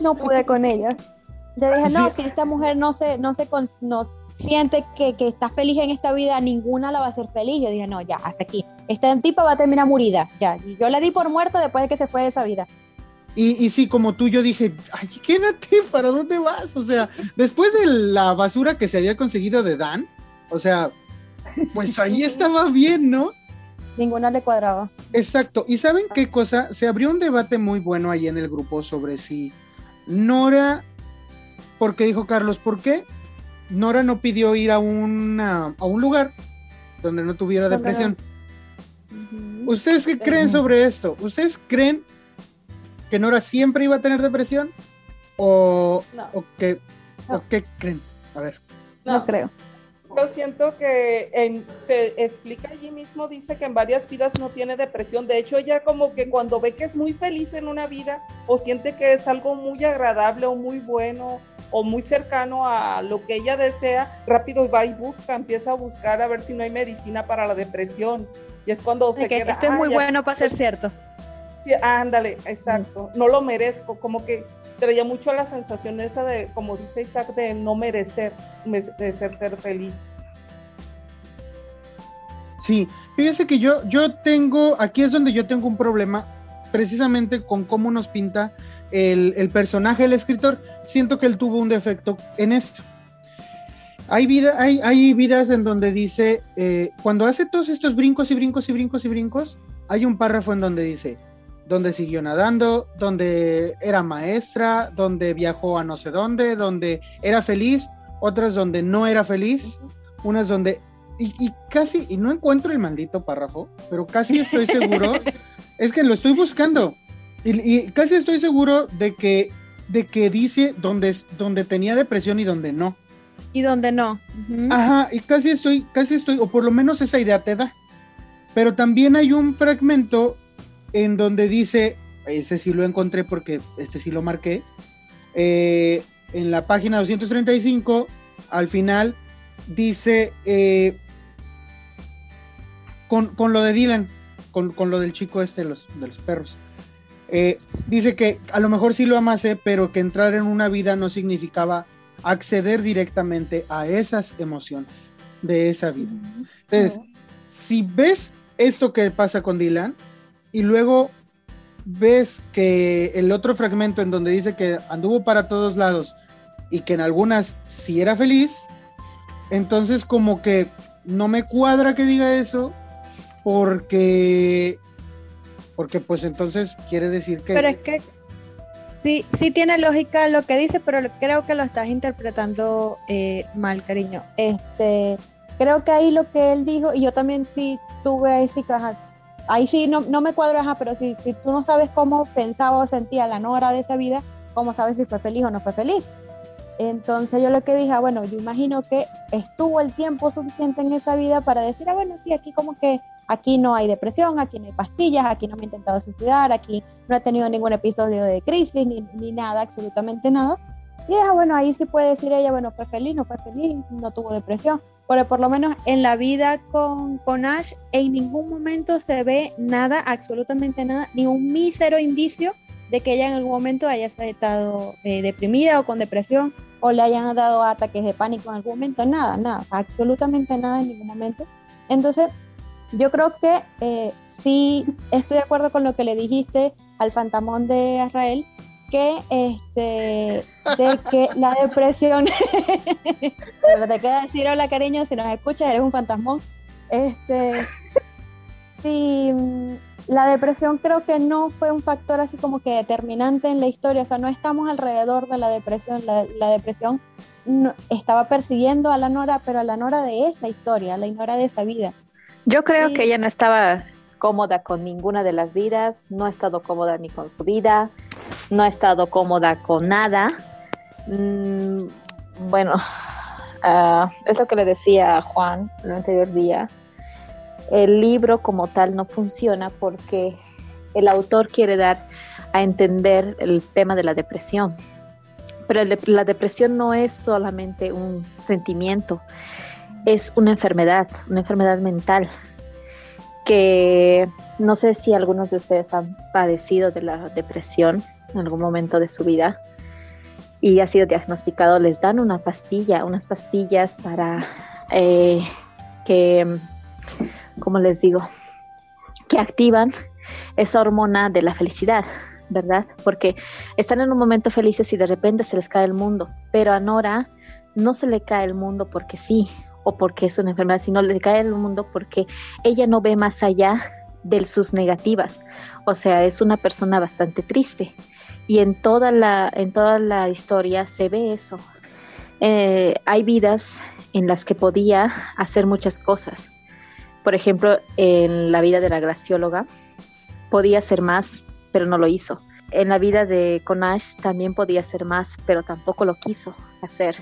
No pude con ella. Yo dije, no, si esta mujer no se, no se no siente que, que, está feliz en esta vida, ninguna la va a hacer feliz. Yo dije, no, ya, hasta aquí. Esta tipa va a terminar murida. Ya, yo la di por muerta después de que se fue de esa vida. Y, y sí, como tú, yo dije, ay, quédate, ¿para dónde vas? O sea, después de la basura que se había conseguido de Dan, o sea, pues ahí estaba bien, ¿no? Ninguna le cuadraba. Exacto. ¿Y saben qué cosa? Se abrió un debate muy bueno ahí en el grupo sobre si Nora porque dijo Carlos, ¿por qué Nora no pidió ir a, una, a un lugar donde no tuviera depresión? ¿Ustedes qué creen sobre esto? ¿Ustedes creen que Nora siempre iba a tener depresión? ¿O, o, qué, qué creen? A ver. no creo. Yo siento que se explica allí mismo, dice que en varias vidas no tiene depresión. De hecho, ella como que cuando ve que es muy feliz en una vida o siente que es algo muy agradable o muy bueno o muy cercano a lo que ella desea, rápido va y busca, empieza a buscar a ver si no hay medicina para la depresión. Y es cuando se que queda, esto es muy bueno para ser cierto. Sí, ándale, exacto. No lo merezco, como que traía mucho la sensación esa de, como dice Isaac, de no merecer, merecer ser feliz. Sí, fíjese que yo, yo tengo, aquí es donde yo tengo un problema, precisamente con cómo nos pinta el, personaje, el escritor. Siento que él tuvo un defecto en esto. Hay, vida, hay, hay vidas en donde dice, eh, cuando hace todos estos brincos y brincos y brincos y brincos, hay un párrafo en donde dice, donde siguió nadando, donde era maestra, donde viajó a no sé dónde, donde era feliz, otras donde no era feliz, unas donde... Y, casi, y no encuentro el maldito párrafo, pero casi estoy seguro, es que lo estoy buscando, y, casi estoy seguro de que, de que dice donde, donde tenía depresión y donde no. Y donde no. Ajá, y casi estoy, casi estoy, o por lo menos esa idea te da. Pero también hay un fragmento en donde dice, ese sí lo encontré porque este sí lo marqué, eh, en la página 235, al final, dice, eh, con, lo de Dylan, con, lo del chico este de los, de los perros. Eh, dice que a lo mejor sí lo amase, pero que entrar en una vida no significaba acceder directamente a esas emociones de esa vida. Entonces, si ves esto que pasa con Dylan, y luego ves que el otro fragmento en donde dice que anduvo para todos lados y que en algunas sí era feliz, entonces como que no me cuadra que diga eso porque porque pues entonces quiere decir que Pero es que sí sí tiene lógica lo que dice, pero creo que lo estás interpretando eh, mal, cariño. Este creo que ahí lo que él dijo y yo también sí tuve ahí sí caja ahí sí no, no me cuadro, pero si, si tú no sabes cómo pensaba o sentía la Nora de esa vida, ¿cómo sabes si fue feliz o no fue feliz? Entonces yo lo que dije, ah, bueno, yo imagino que estuvo el tiempo suficiente en esa vida para decir, ah, bueno, sí, aquí como que aquí no hay depresión, aquí no hay pastillas, aquí no me he intentado suicidar, aquí no he tenido ningún episodio de crisis, ni, ni nada, absolutamente nada. Y ah, bueno, ahí sí puede decir ella, bueno, fue feliz, no fue feliz, no tuvo depresión pero por lo menos en la vida con, con Ash en ningún momento se ve nada, absolutamente nada, ni un mísero indicio de que ella en algún momento haya estado eh, deprimida o con depresión o le hayan dado ataques de pánico en algún momento, nada, nada, absolutamente nada en ningún momento. Entonces, yo creo que eh, sí estoy de acuerdo con lo que le dijiste al fantamón de Israel, que este de que la depresión pero te queda decir hola cariño si nos escuchas eres un fantasmón este si la depresión creo que no fue un factor así como que determinante en la historia, o sea, no estamos alrededor de la depresión, la, depresión estaba persiguiendo a la Nora, pero a la Nora de esa historia, a la Nora de esa vida. Yo creo que ella no estaba cómoda con ninguna de las vidas, no ha estado cómoda ni con su vida, no ha estado cómoda con nada. Mm, bueno, uh, es lo que le decía a Juan el anterior día el libro como tal no funciona porque el autor quiere dar a entender el tema de la depresión. Pero la depresión no es solamente un sentimiento, es una enfermedad, una enfermedad mental que no sé si algunos de ustedes han padecido de la depresión en algún momento de su vida. Y ha sido diagnosticado, les dan una pastilla, unas pastillas para eh, que como les digo, que activan esa hormona de la felicidad, ¿verdad? Porque están en un momento felices y de repente se les cae el mundo, pero a Nora no se le cae el mundo porque sí o porque es una enfermedad, sino le cae el mundo porque ella no ve más allá de sus negativas, o sea, es una persona bastante triste y en toda la, en toda la historia se ve eso. Eh, hay vidas en las que podía hacer muchas cosas, por ejemplo, en la vida de la gracióloga, podía ser más, pero no lo hizo. En la vida de Conash también podía ser más, pero tampoco lo quiso hacer.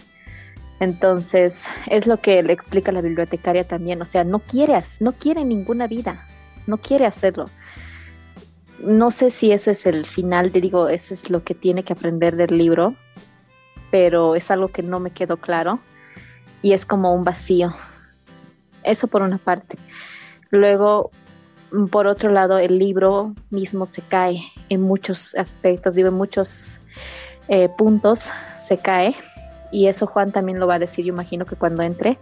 Entonces, es lo que le explica la bibliotecaria también. O sea, no quiere, no quiere ninguna vida, no quiere hacerlo. No sé si ese es el final, te digo, ese es lo que tiene que aprender del libro, pero es algo que no me quedó claro y es como un vacío eso por una parte. Luego, por otro lado, el libro mismo se cae en muchos aspectos, digo, en muchos eh, puntos se cae. Y eso Juan también lo va a decir, yo imagino que cuando entre,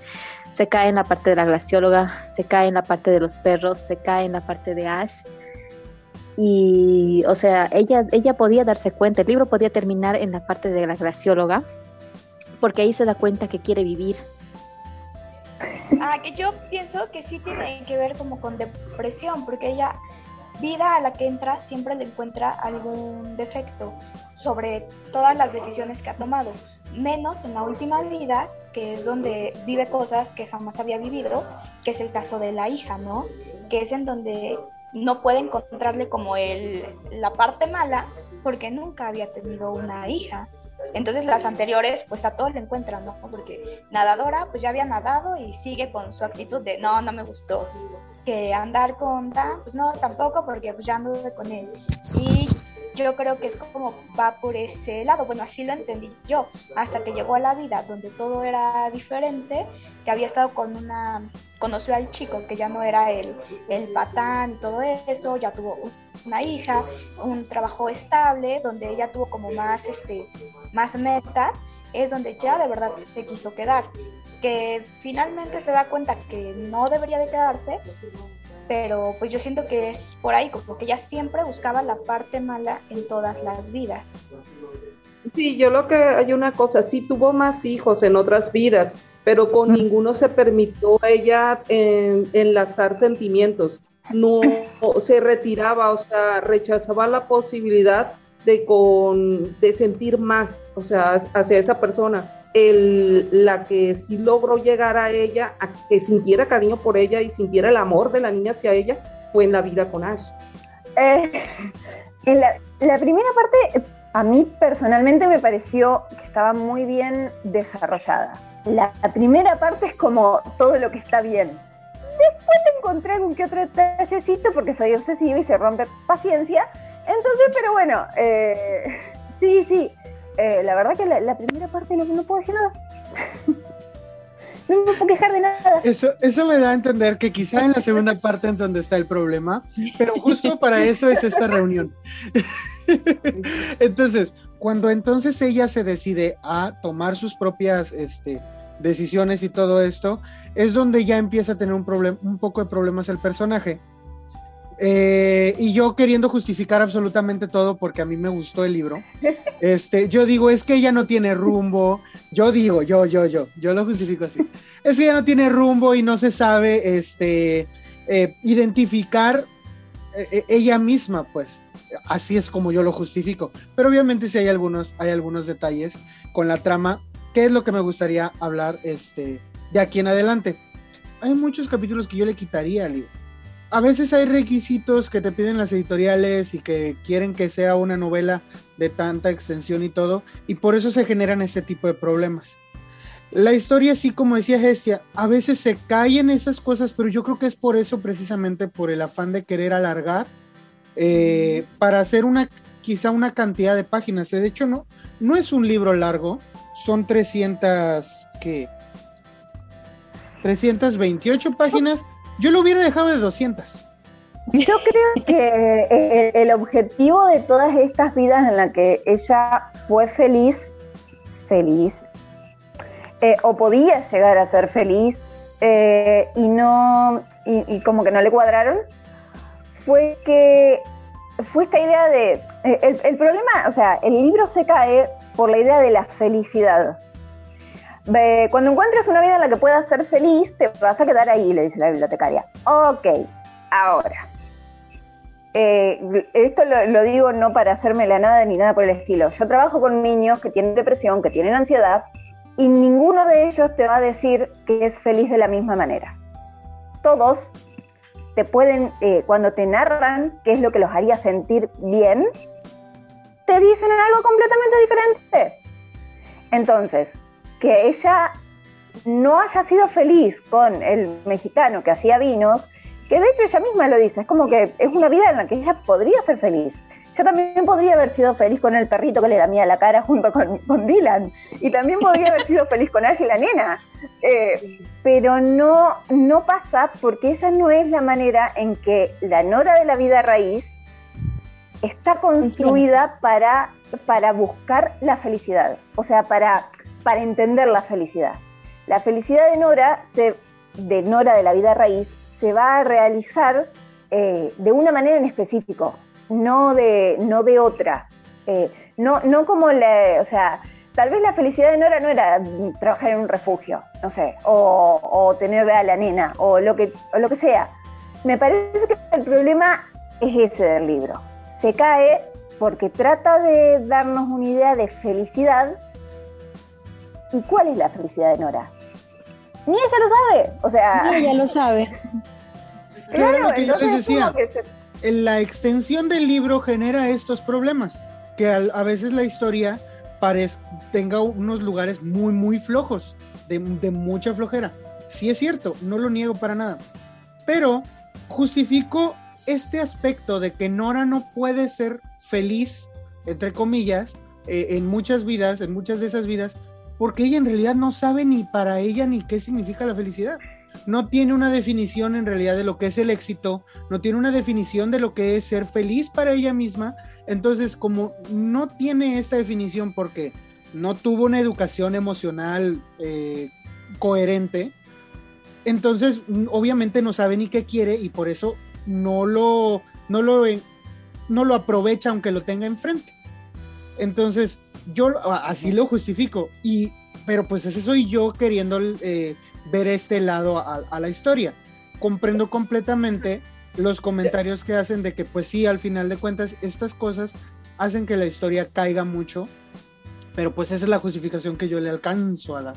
se cae en la parte de la glacióloga, se cae en la parte de los perros, se cae en la parte de Ash. Y, o sea, ella, ella podía darse cuenta, el libro podía terminar en la parte de la glacióloga, porque ahí se da cuenta que quiere vivir, Ah, que yo pienso que sí tiene que ver como con depresión, porque ella, vida a la que entra, siempre le encuentra algún defecto sobre todas las decisiones que ha tomado, menos en la última vida, que es donde vive cosas que jamás había vivido, que es el caso de la hija, ¿no? Que es en donde no puede encontrarle como el, la parte mala porque nunca había tenido una hija. Entonces las anteriores, pues a todos le encuentran, ¿no? Porque nadadora, pues ya había nadado y sigue con su actitud de, no, no me gustó. Que andar con Dan, pues no, tampoco, porque pues ya anduve con él. Y yo creo que es como va por ese lado. Bueno, así lo entendí yo, hasta que llegó a la vida donde todo era diferente, que había estado con una, conoció al chico que ya no era el, el patán todo eso, ya tuvo una hija, un trabajo estable, donde ella tuvo como más, este, más metas, es donde ya de verdad se quiso quedar. Que finalmente se da cuenta que no debería de quedarse, pero pues yo siento que es por ahí, como que ella siempre buscaba la parte mala en todas las vidas. Sí, yo lo que hay una cosa, sí tuvo más hijos en otras vidas, pero con ninguno se permitió ella enlazar sentimientos no se retiraba, o sea, rechazaba la posibilidad de, con, de sentir más, o sea, hacia esa persona. La que sí logró llegar a ella, a que sintiera cariño por ella y sintiera el amor de la niña hacia ella, fue en la vida con Ash. Eh, en la, la primera parte, a mí personalmente me pareció que estaba muy bien desarrollada. La primera parte es como todo lo que está bien. Después encontré algún que otro detallecito porque soy obsesiva y se rompe paciencia. Entonces, pero bueno, eh, sí, sí. Eh, la verdad que la, primera parte no, puedo decir nada. no me puedo quejar de nada. Eso, eso me da a entender que quizá en la segunda parte es donde está el problema, pero justo para eso es esta reunión. entonces, cuando entonces ella se decide a tomar sus propias este, decisiones y todo esto, es donde ya empieza a tener un, un poco de problemas el personaje. Eh, y yo queriendo justificar absolutamente todo porque a mí me gustó el libro. Este, yo digo, es que ella no tiene rumbo. Yo digo, yo, yo, yo, yo lo justifico así. Es que ella no tiene rumbo y no se sabe este, eh, identificar e, e, ella misma, pues. Así es como yo lo justifico. Pero obviamente sí hay algunos, hay algunos detalles con la trama. ¿Qué es lo que me gustaría hablar este, de aquí en adelante? Hay muchos capítulos que yo le quitaría al libro. A veces hay requisitos que te piden las editoriales y que quieren que sea una novela de tanta extensión y todo, y por eso se generan este tipo de problemas. La historia, así como decía Gestia, a veces se caen esas cosas, pero yo creo que es por eso, precisamente por el afán de querer alargar, eh, para hacer una, quizá una cantidad de páginas. De hecho, no, no es un libro largo, son 300, ¿qué? 328 páginas. Yo lo hubiera dejado de 200. Yo creo que el objetivo de todas estas vidas en las que ella fue feliz, feliz, eh, o podía llegar a ser feliz eh, y no y, como que no le cuadraron fue que fue esta idea de eh, el, problema o sea el libro se cae por la idea de la felicidad cuando encuentres una vida en la que puedas ser feliz te vas a quedar ahí le dice la bibliotecaria ok ahora esto lo, lo, digo no para hacerme la nada ni nada por el estilo. Yo trabajo con niños que tienen depresión, que tienen ansiedad, y ninguno de ellos te va a decir que es feliz de la misma manera. Todos te pueden, eh, cuando te narran qué es lo que los haría sentir bien, te dicen algo completamente diferente. Entonces, que ella no haya sido feliz con el mexicano que hacía vinos, que de hecho ella misma lo dice, es como que es una vida en la que ella podría ser feliz yo también podría haber sido feliz con el perrito que le lamía la cara junto con, Dylan. Y también podría haber sido feliz con Ash y la nena. Eh, pero no, no pasa porque esa no es la manera en que la Nora de la vida raíz está construida para, para buscar la felicidad. O sea, para, para entender la felicidad. La felicidad de Nora, de Nora de la vida raíz, se va a realizar eh, de una manera en específico no de, no de otra. Eh, no, no como la, o sea, tal vez la felicidad de Nora no era trabajar en un refugio, no sé, o, tener a la nena, o lo, que, o lo que sea. Me parece que el problema es ese del libro. Se cae porque trata de darnos una idea de felicidad. ¿Y cuál es la felicidad de Nora? Ni ella lo sabe. O sea. Ni ella lo sabe. Claro, lo que yo les decía la extensión del libro genera estos problemas, que a, veces la historia parece, tenga unos lugares muy, muy flojos, de, mucha flojera. Sí es cierto, no lo niego para nada. Pero justifico este aspecto de que Nora no puede ser feliz, entre comillas, eh, en muchas vidas, en muchas de esas vidas, porque ella en realidad no sabe ni para ella ni qué significa la felicidad no tiene una definición en realidad de lo que es el éxito, no tiene una definición de lo que es ser feliz para ella misma. Entonces, como no tiene esta definición porque no tuvo una educación emocional eh, coherente, entonces obviamente no sabe ni qué quiere y por eso no lo, no lo, no lo aprovecha aunque lo tenga enfrente. Entonces, yo así lo justifico. Y, pero pues ese soy yo queriendo eh, ver este lado a, la historia. Comprendo completamente los comentarios que hacen de que pues sí, al final de cuentas, estas cosas hacen que la historia caiga mucho, pero pues esa es la justificación que yo le alcanzo a dar.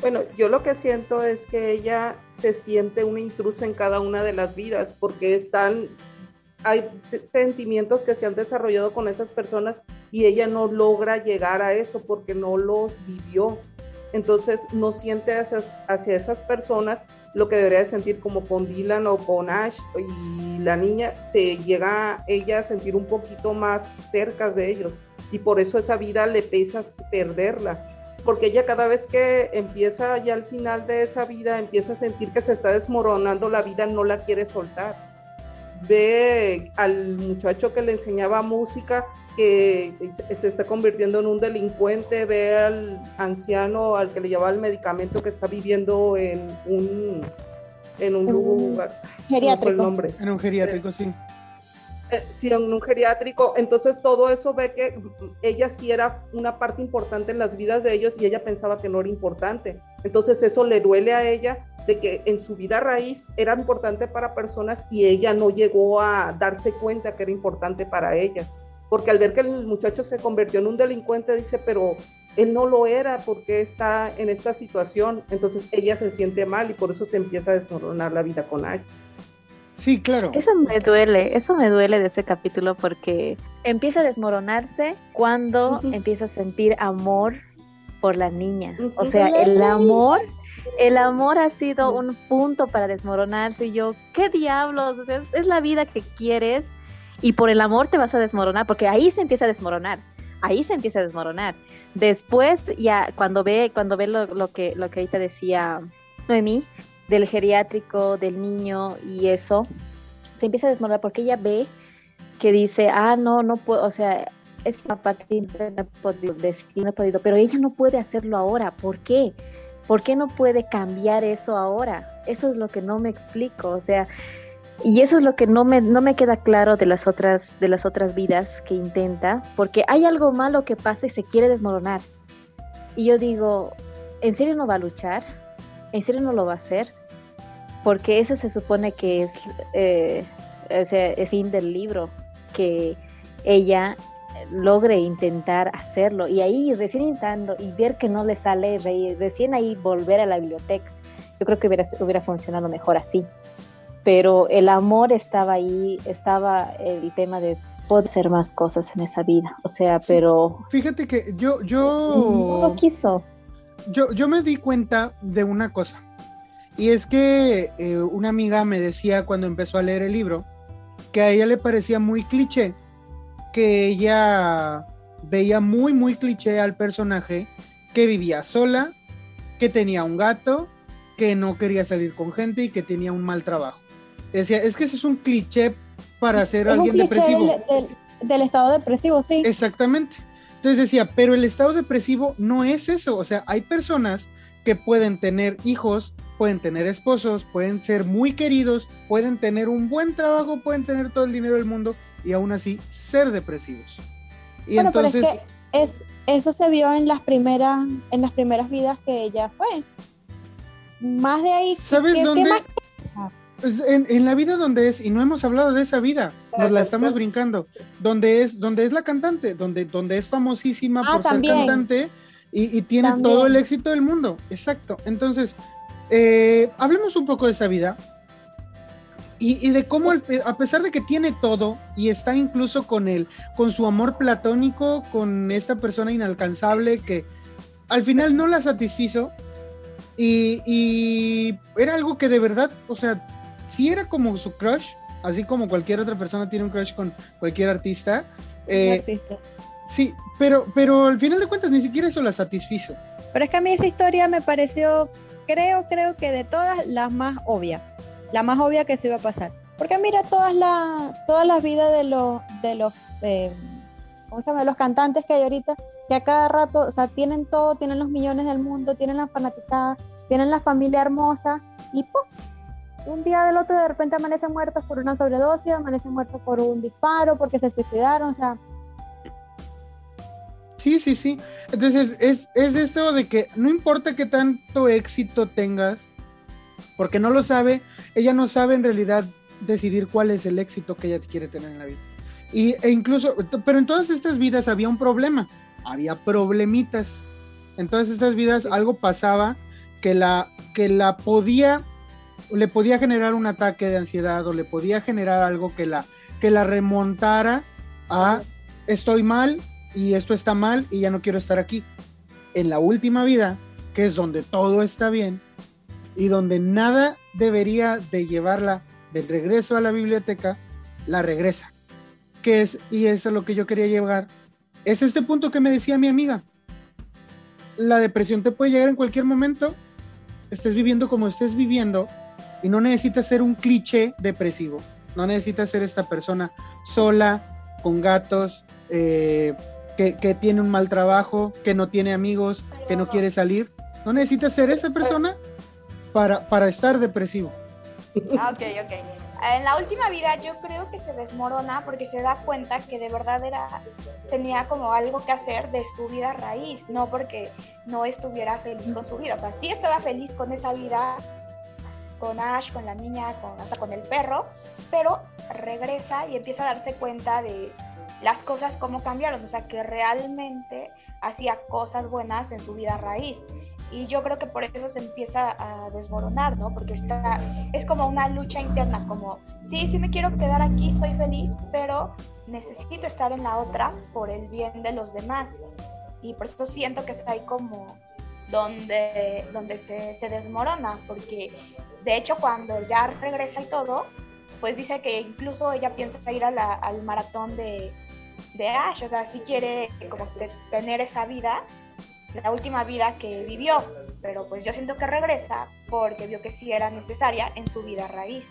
Bueno, yo lo que siento es que ella se siente una intrusa en cada una de las vidas, porque están, hay sentimientos que se han desarrollado con esas personas y ella no logra llegar a eso porque no los vivió. Entonces no siente hacia, esas personas lo que debería sentir como con Dylan o con Ash y la niña se llega ella a sentir un poquito más cerca de ellos. Y por eso esa vida le pesa perderla porque ella cada vez que empieza ya al final de esa vida empieza a sentir que se está desmoronando la vida no la quiere soltar ve al muchacho que le enseñaba música que se está convirtiendo en un delincuente, ve al anciano al que le lleva el medicamento que está viviendo en un en un lugar geriátrico. nombre. En un geriátrico, sí. Eh, sí, en un geriátrico. Entonces todo eso ve que ella sí era una parte importante en las vidas de ellos y ella pensaba que no era importante. Entonces eso le duele a ella de que en su vida raíz era importante para personas y ella no llegó a darse cuenta que era importante para ella. Porque al ver que el muchacho se convirtió en un delincuente, dice, pero él no lo era porque está en esta situación. Entonces ella se siente mal y por eso se empieza a desmoronar la vida con él. Sí, claro. Eso me duele, eso me duele de ese capítulo porque empieza a desmoronarse cuando empieza a sentir amor por la niña. O sea, el amor, el amor ha sido un punto para desmoronarse. Y yo, ¿qué diablos? es, la vida que quieres y por el amor te vas a desmoronar, porque ahí se empieza a desmoronar. Ahí se empieza a desmoronar. Después, ya cuando ve, cuando ve lo, lo que, lo que ahorita decía Noemí, del geriátrico, del niño y eso, se empieza a desmoronar porque ella ve que dice, ah, no, no puedo, o sea, es una parte no he podido no he podido, pero ella no puede hacerlo ahora. ¿Por qué? ¿Por qué no puede cambiar eso ahora? Eso es lo que no me explico, o sea, y eso es lo que no me, no me queda claro de las otras de las otras vidas que intenta, porque hay algo malo que pasa y se quiere desmoronar. Y yo digo, ¿en serio no va a luchar? ¿En serio no lo va a hacer? Porque ese se supone que es eh, ese, fin del libro, que ella logre intentar hacerlo y ahí recién intentando y ver que no le sale, recién ahí volver a la biblioteca. Yo creo que hubiera, hubiera funcionado mejor así. Pero el amor estaba ahí, estaba el tema de poder ser más cosas en esa vida. O sea, pero. Fíjate que yo, yo. No quiso. Yo, yo me di cuenta de una cosa. Y es que eh, una amiga me decía cuando empezó a leer el libro que a ella le parecía muy cliché, que ella veía muy, muy cliché al personaje que vivía sola, que tenía un gato, que no quería salir con gente y que tenía un mal trabajo. Decía, es que ese es un cliché para ser alguien depresivo. del, estado depresivo, sí. Exactamente. Entonces decía, pero el estado depresivo no es eso. O sea, hay personas que pueden tener hijos, pueden tener esposos, pueden ser muy queridos, pueden tener un buen trabajo, pueden tener todo el dinero del mundo y aún así ser depresivos. Y entonces es, eso se vio en las primeras en las primeras vidas que ella fue. Más de ahí. ¿Sabes dónde? En, la vida donde es, y no hemos hablado de esa vida, nos la estamos brincando, donde es, donde es la cantante, donde, donde es famosísima ah, por ser cantante y, tiene todo el éxito del mundo. Exacto. Entonces, eh, hablemos un poco de esa vida y, de cómo, a pesar de que tiene todo y está incluso con él, con su amor platónico, con esta persona inalcanzable que al final no la satisfizo. Y, y era algo que de verdad, o sea, sí era como su crush, así como cualquier otra persona tiene un crush con cualquier artista. Eh, sí, pero, pero al final de cuentas ni siquiera eso la satisfizo. Pero es que a mí esa historia me pareció, creo, creo que de todas las más obvia, la más obvia que se iba a pasar. Porque mira todas las todas las vidas de los de los eh, ¿cómo se llama? De los cantantes que hay ahorita, que a cada rato, o sea, tienen todo, tienen los millones del mundo, tienen la fanaticada, tienen la familia hermosa y ¡pum! un día del otro de repente amanecen muertos por una sobredosis, amanecen muertos por un disparo, porque se suicidaron, o sea. Sí, sí, sí. Entonces es, es esto de que no importa qué tanto éxito tengas, porque no lo sabe, ella no sabe en realidad decidir cuál es el éxito que ella quiere tener en la vida. Y, e incluso, pero en todas estas vidas había un problema, había problemitas. En todas estas vidas algo pasaba que la, que la podía le podía generar un ataque de ansiedad o le podía generar algo que la, que la remontara a estoy mal y esto está mal y ya no quiero estar aquí. En la última vida, que es donde todo está bien y donde nada debería de llevarla de regreso a la biblioteca, la regresa. Que es, y eso es lo que yo quería llevar, es este punto que me decía mi amiga. La depresión te puede llegar en cualquier momento, estés viviendo como estés viviendo, y no necesitas ser un cliché depresivo. No necesitas ser esta persona sola, con gatos, eh, que, tiene un mal trabajo, que no tiene amigos, que no quiere salir. No necesitas ser esa persona para, para estar depresivo. Ah, ok, ok. En la última vida yo creo que se desmorona porque se da cuenta que de verdad era, tenía como algo que hacer de su vida raíz, no porque no estuviera feliz con su vida. O sea, sí estaba feliz con esa vida, con Ash, con la niña, con, hasta con el perro, pero regresa y empieza a darse cuenta de las cosas como cambiaron, o sea, que realmente hacía cosas buenas en su vida raíz. Y yo creo que por eso se empieza a desmoronar, ¿no? Porque está, es como una lucha interna, como, sí, sí me quiero quedar aquí, soy feliz, pero necesito estar en la otra por el bien de los demás. Y por eso siento que está ahí como donde, donde se, se desmorona, porque de hecho cuando ya regresa y todo, pues dice que incluso ella piensa ir a al maratón de, de Ash, o sea, sí quiere como tener esa vida, la última vida que vivió, pero pues yo siento que regresa porque vio que sí era necesaria en su vida raíz.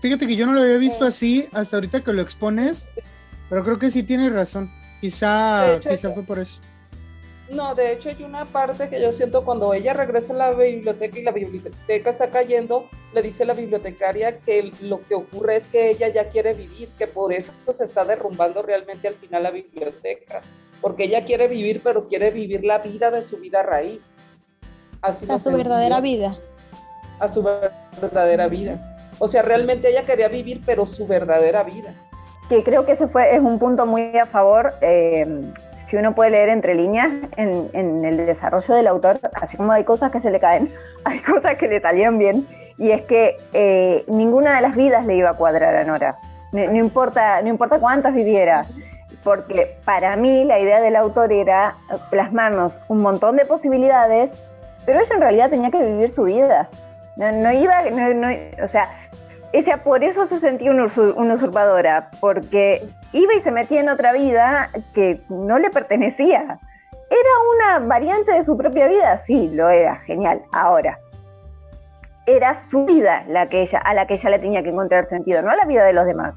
Fíjate que yo no lo había visto así hasta ahorita que lo expones, pero creo que sí tienes razón. Quizá, quizá fue por eso. No, de hecho hay una parte que yo siento cuando ella regresa a la biblioteca y la biblioteca está cayendo, le dice la bibliotecaria que lo que ocurre es que ella ya quiere vivir, que por eso se está derrumbando realmente al final la biblioteca, porque ella quiere vivir, pero quiere vivir la vida de su vida raíz. Así a su verdadera vida. A su verdadera vida. O sea, realmente ella quería vivir, pero su verdadera vida. Que creo que ese fue, es un punto muy a favor. Eh, si uno puede leer entre líneas en, el desarrollo del autor, así como hay cosas que se le caen, hay cosas que le salieron bien, y es que eh, ninguna de las vidas le iba a cuadrar a Nora, no, importa, no importa cuántas viviera, porque para mí la idea del autor era plasmarnos un montón de posibilidades, pero ella en realidad tenía que vivir su vida. No, iba, o sea, ella por eso se sentía una, usurpadora, porque iba y se metía en otra vida que no le pertenecía. ¿Era una variante de su propia vida? Sí, lo era, genial. Ahora, era su vida la que ella, a la que ella le tenía que encontrar sentido, no a la vida de los demás.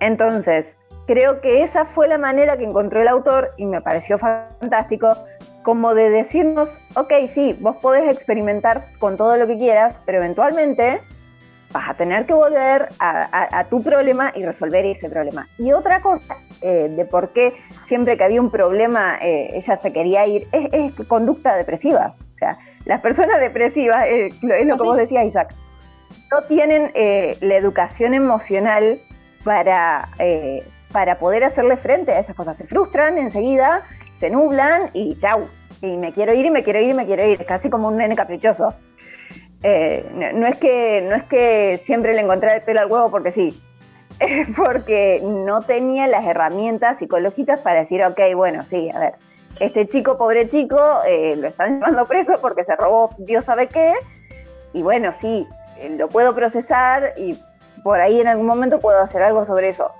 Entonces, creo que esa fue la manera que encontró el autor y me pareció fantástico, como de decirnos, ok, sí, vos podés experimentar con todo lo que quieras, pero eventualmente vas a tener que volver a, tu problema y resolver ese problema. Y otra cosa eh, de por qué siempre que había un problema eh, ella se quería ir es, conducta depresiva. O sea, las personas depresivas, eh, es lo que vos decías, Isaac, no tienen la educación emocional para, para poder hacerle frente a esas cosas. Se frustran enseguida, se nublan y chau. Y me quiero ir y me quiero ir y me quiero ir. Es casi como un nene caprichoso. Eh, no, es que, no es que siempre le encontré el pelo al huevo porque sí, es porque no tenía las herramientas psicológicas para decir, ok, bueno, sí, a ver, este chico, pobre chico, eh, lo están llevando preso porque se robó Dios sabe qué, y bueno, sí, eh, lo puedo procesar y por ahí en algún momento puedo hacer algo sobre eso.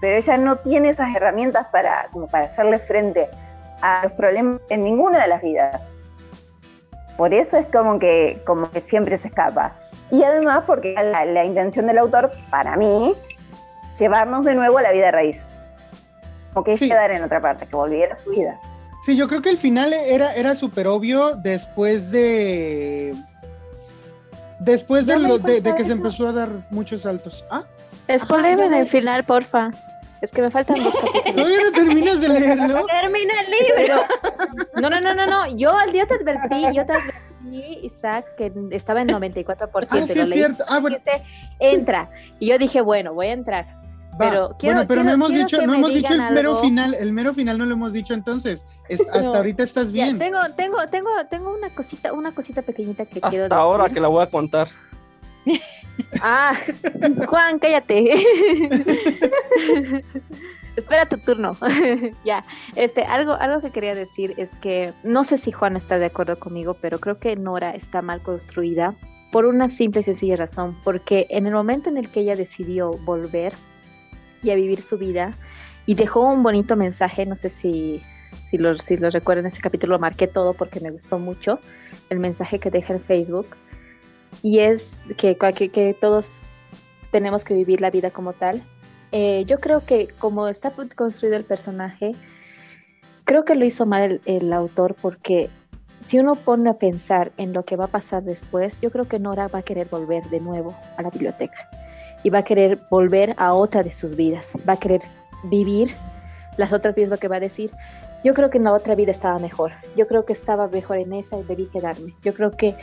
Pero ella no tiene esas herramientas para, como para hacerle frente a los problemas en ninguna de las vidas. Por eso es como que, como que siempre se escapa. Y además porque la, intención del autor, para mí, llevarnos de nuevo a la vida raíz. Como que quedar en otra parte, que volviera a su vida. Sí, yo creo que el final era, era súper obvio después de. Después de, lo, de, que se empezó a dar muchos saltos. ¿Ah? Spoiler en el final, porfa. Es que me faltan dos capítulos. ¿Todavía no terminas de leerlo? Termina el libro. no, no, no, no, no. Yo al día te advertí, yo te advertí, Isaac, que estaba en 94%. Ah, sí, es cierto. Ah, bueno. Entra. Y yo dije, bueno, voy a entrar. Pero quiero, bueno, pero no hemos dicho, no hemos dicho el mero final, el mero final no lo hemos dicho entonces. hasta ahorita estás bien. tengo, tengo, tengo, tengo una cosita, una cosita pequeñita que quiero decir. Hasta ahora que la voy a contar. Ah, Juan, cállate. Espera tu turno. ya, este, algo, algo que quería decir es que no sé si Juan está de acuerdo conmigo, pero creo que Nora está mal construida por una simple y sencilla razón, porque en el momento en el que ella decidió volver y a vivir su vida y dejó un bonito mensaje, no sé si, si lo, si lo recuerdan, ese capítulo lo marqué todo porque me gustó mucho, el mensaje que deja en Facebook, y es que, todos tenemos que vivir la vida como tal. Eh, yo creo que como está construido el personaje, creo que lo hizo mal el, autor porque si uno pone a pensar en lo que va a pasar después, yo creo que Nora va a querer volver de nuevo a la biblioteca y va a querer volver a otra de sus vidas, va a querer vivir las otras vidas, lo que va a decir, yo creo que en la otra vida estaba mejor. Yo creo que estaba mejor en esa y debí quedarme. Yo creo que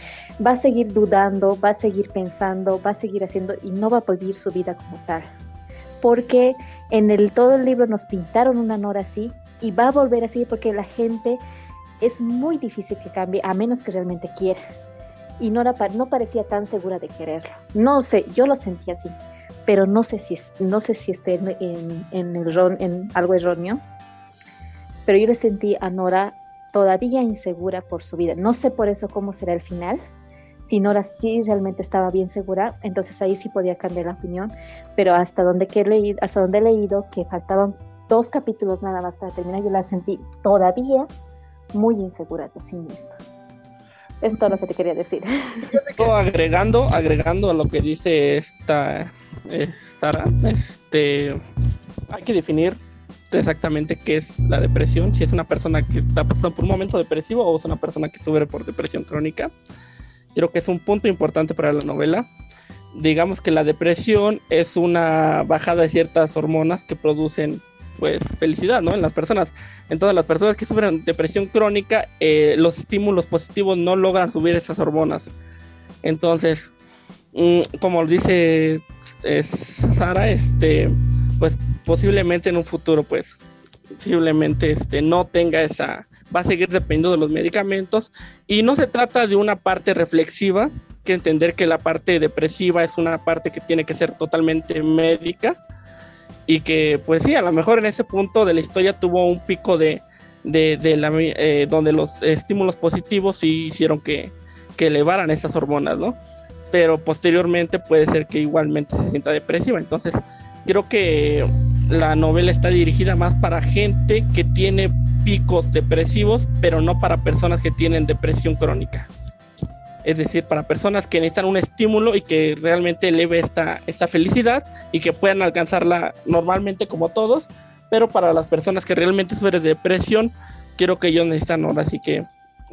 va a seguir dudando, va a seguir pensando, va a seguir haciendo y no va a vivir su vida como tal. Porque en el todo el libro nos pintaron una Nora así y va a volver así porque la gente es muy difícil que cambie a menos que realmente quiera. Y Nora no parecía tan segura de quererlo. No sé, yo lo sentí así, pero no sé si no sé si esté en, en, el, en algo erróneo pero yo le sentí a Nora todavía insegura por su vida. No sé por eso cómo será el final. Si Nora sí realmente estaba bien segura, entonces ahí sí podía cambiar la opinión. Pero hasta donde, que he, leído, hasta donde leído que faltaban dos capítulos nada más para terminar, yo la sentí todavía muy insegura de sí misma. Es todo lo que te quería decir. agregando, agregando a lo que dice esta eh, Sara, este, hay que definir exactamente qué es la depresión, si es una persona que está pasando por un momento depresivo o es una persona que sufre por depresión crónica. Creo que es un punto importante para la novela. Digamos que la depresión es una bajada de ciertas hormonas que producen pues felicidad, ¿no? En las personas. En todas las personas que sufren depresión crónica, eh, los estímulos positivos no logran subir esas hormonas. Entonces, mm, como dice eh, Sara, este, pues posiblemente en un futuro, pues, posiblemente este, no tenga esa, va a seguir dependiendo de los medicamentos y no se trata de una parte reflexiva, que entender que la parte depresiva es una parte que tiene que ser totalmente médica y que pues sí, a lo mejor en ese punto de la historia tuvo un pico de, de, eh, donde los estímulos positivos sí hicieron que, que elevaran esas hormonas, ¿no? Pero posteriormente puede ser que igualmente se sienta depresiva, entonces creo que la novela está dirigida más para gente que tiene picos depresivos, pero no para personas que tienen depresión crónica. Es decir, para personas que necesitan un estímulo y que realmente eleve esta, esta felicidad y que puedan alcanzarla normalmente como todos, pero para las personas que realmente sufren de depresión, creo que ellos necesitan ahora sí que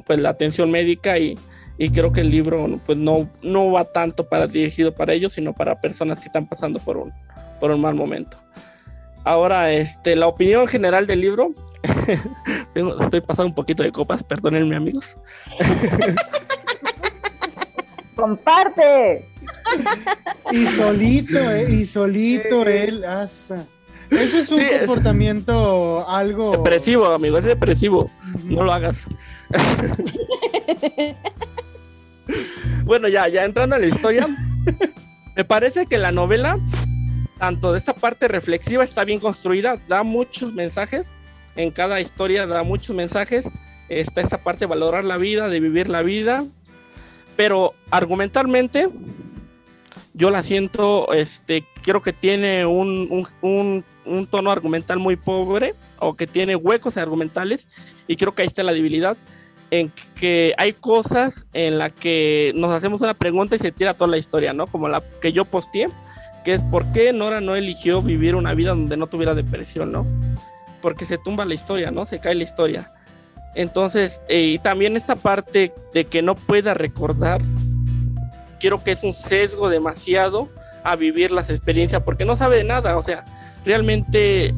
pues la atención médica y, y creo que el libro pues no, no va tanto para dirigido para ellos, sino para personas que están pasando por un, por un mal momento. Ahora, este, la opinión general del libro. estoy pasando un poquito de copas, perdónenme, amigos. ¡Comparte! y solito, eh, y solito él asa. Ese es un comportamiento algo. Depresivo, amigo, es depresivo. No lo hagas. bueno, ya, ya entrando a la historia. Me parece que la novela tanto de esta parte reflexiva está bien construida, da muchos mensajes, en cada historia da muchos mensajes, está esta parte de valorar la vida, de vivir la vida, pero argumentalmente yo la siento, este, creo que tiene un, un, tono argumental muy pobre o que tiene huecos argumentales y creo que ahí está la debilidad en que hay cosas en las que nos hacemos una pregunta y se tira toda la historia, ¿no? Como la que yo posteé que es por qué Nora no eligió vivir una vida donde no tuviera depresión, ¿no? Porque se tumba la historia, ¿no? Se cae la historia. Entonces, eh, y también esta parte de que no pueda recordar, quiero que es un sesgo demasiado a vivir las experiencias, porque no sabe de nada, o sea, realmente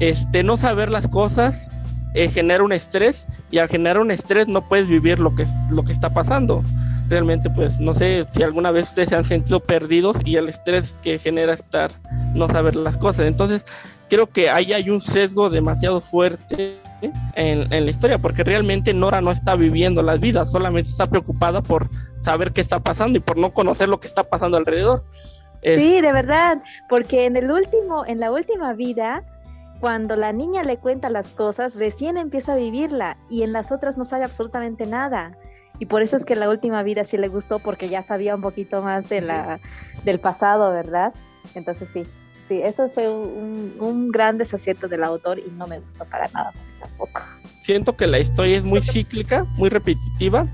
este, no saber las cosas eh, genera un estrés y al generar un estrés no puedes vivir lo que, lo que está pasando realmente pues no sé si alguna vez se han sentido perdidos y el estrés que genera estar no saber las cosas. Entonces creo que ahí hay un sesgo demasiado fuerte en, la historia porque realmente Nora no está viviendo las vidas, solamente está preocupada por saber qué está pasando y por no conocer lo que está pasando alrededor. Sí, de verdad, porque en el último, en la última vida, cuando la niña le cuenta las cosas, recién empieza a vivirla y en las otras no sabe absolutamente nada. Y por eso es que la última vida sí le gustó porque ya sabía un poquito más de la, del pasado, ¿verdad? Entonces sí, sí, eso fue un, un gran desacierto del autor y no me gustó para nada tampoco. Siento que la historia es muy cíclica, muy repetitiva.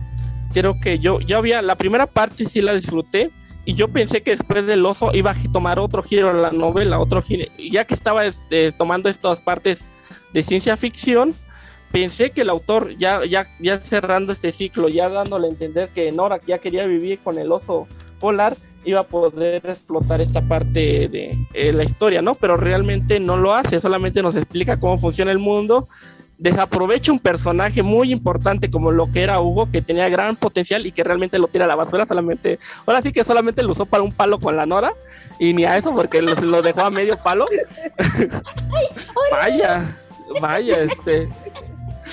Creo que yo, yo había, la primera parte sí la disfruté y yo pensé que después del oso iba a tomar otro giro a la novela, otro giro, ya que estaba este, tomando estas partes de ciencia ficción, pensé que el autor, ya, ya, ya cerrando este ciclo, ya dándole a entender que Nora ya quería vivir con el oso polar, iba a poder explotar esta parte de eh, la historia, ¿no? Pero realmente no lo hace, solamente nos explica cómo funciona el mundo desaprovecha un personaje muy importante como lo que era Hugo, que tenía gran potencial y que realmente lo tira a la basura solamente, ahora sí que solamente lo usó para un palo con la Nora y ni a eso porque lo, dejó a medio palo. vaya, vaya, este.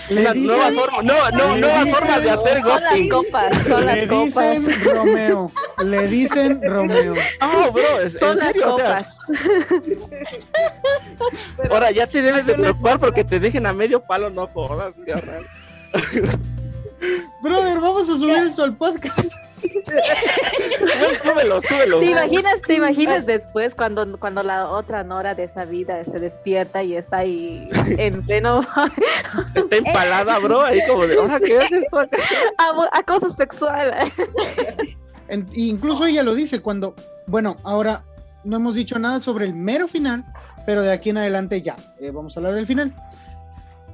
Una nueva forma, no, no, nueva forma de hacer ghosting. Son las copas, son le dicen Romeo, le dicen Romeo. No, bro, son las copas. ahora ya te debes de preocupar porque te dejen a medio palo, no jodas, Brother, vamos a subir esto al podcast. súbelo, ¿Te imaginas, te imaginas después cuando, cuando la otra Nora de esa vida se despierta y está ahí en pleno. está empalada, bro, ahí como de, ¿ahora qué es esto Acoso sexual. incluso ella lo dice cuando, bueno, ahora no hemos dicho nada sobre el mero final, pero de aquí en adelante ya, eh, vamos a hablar del final.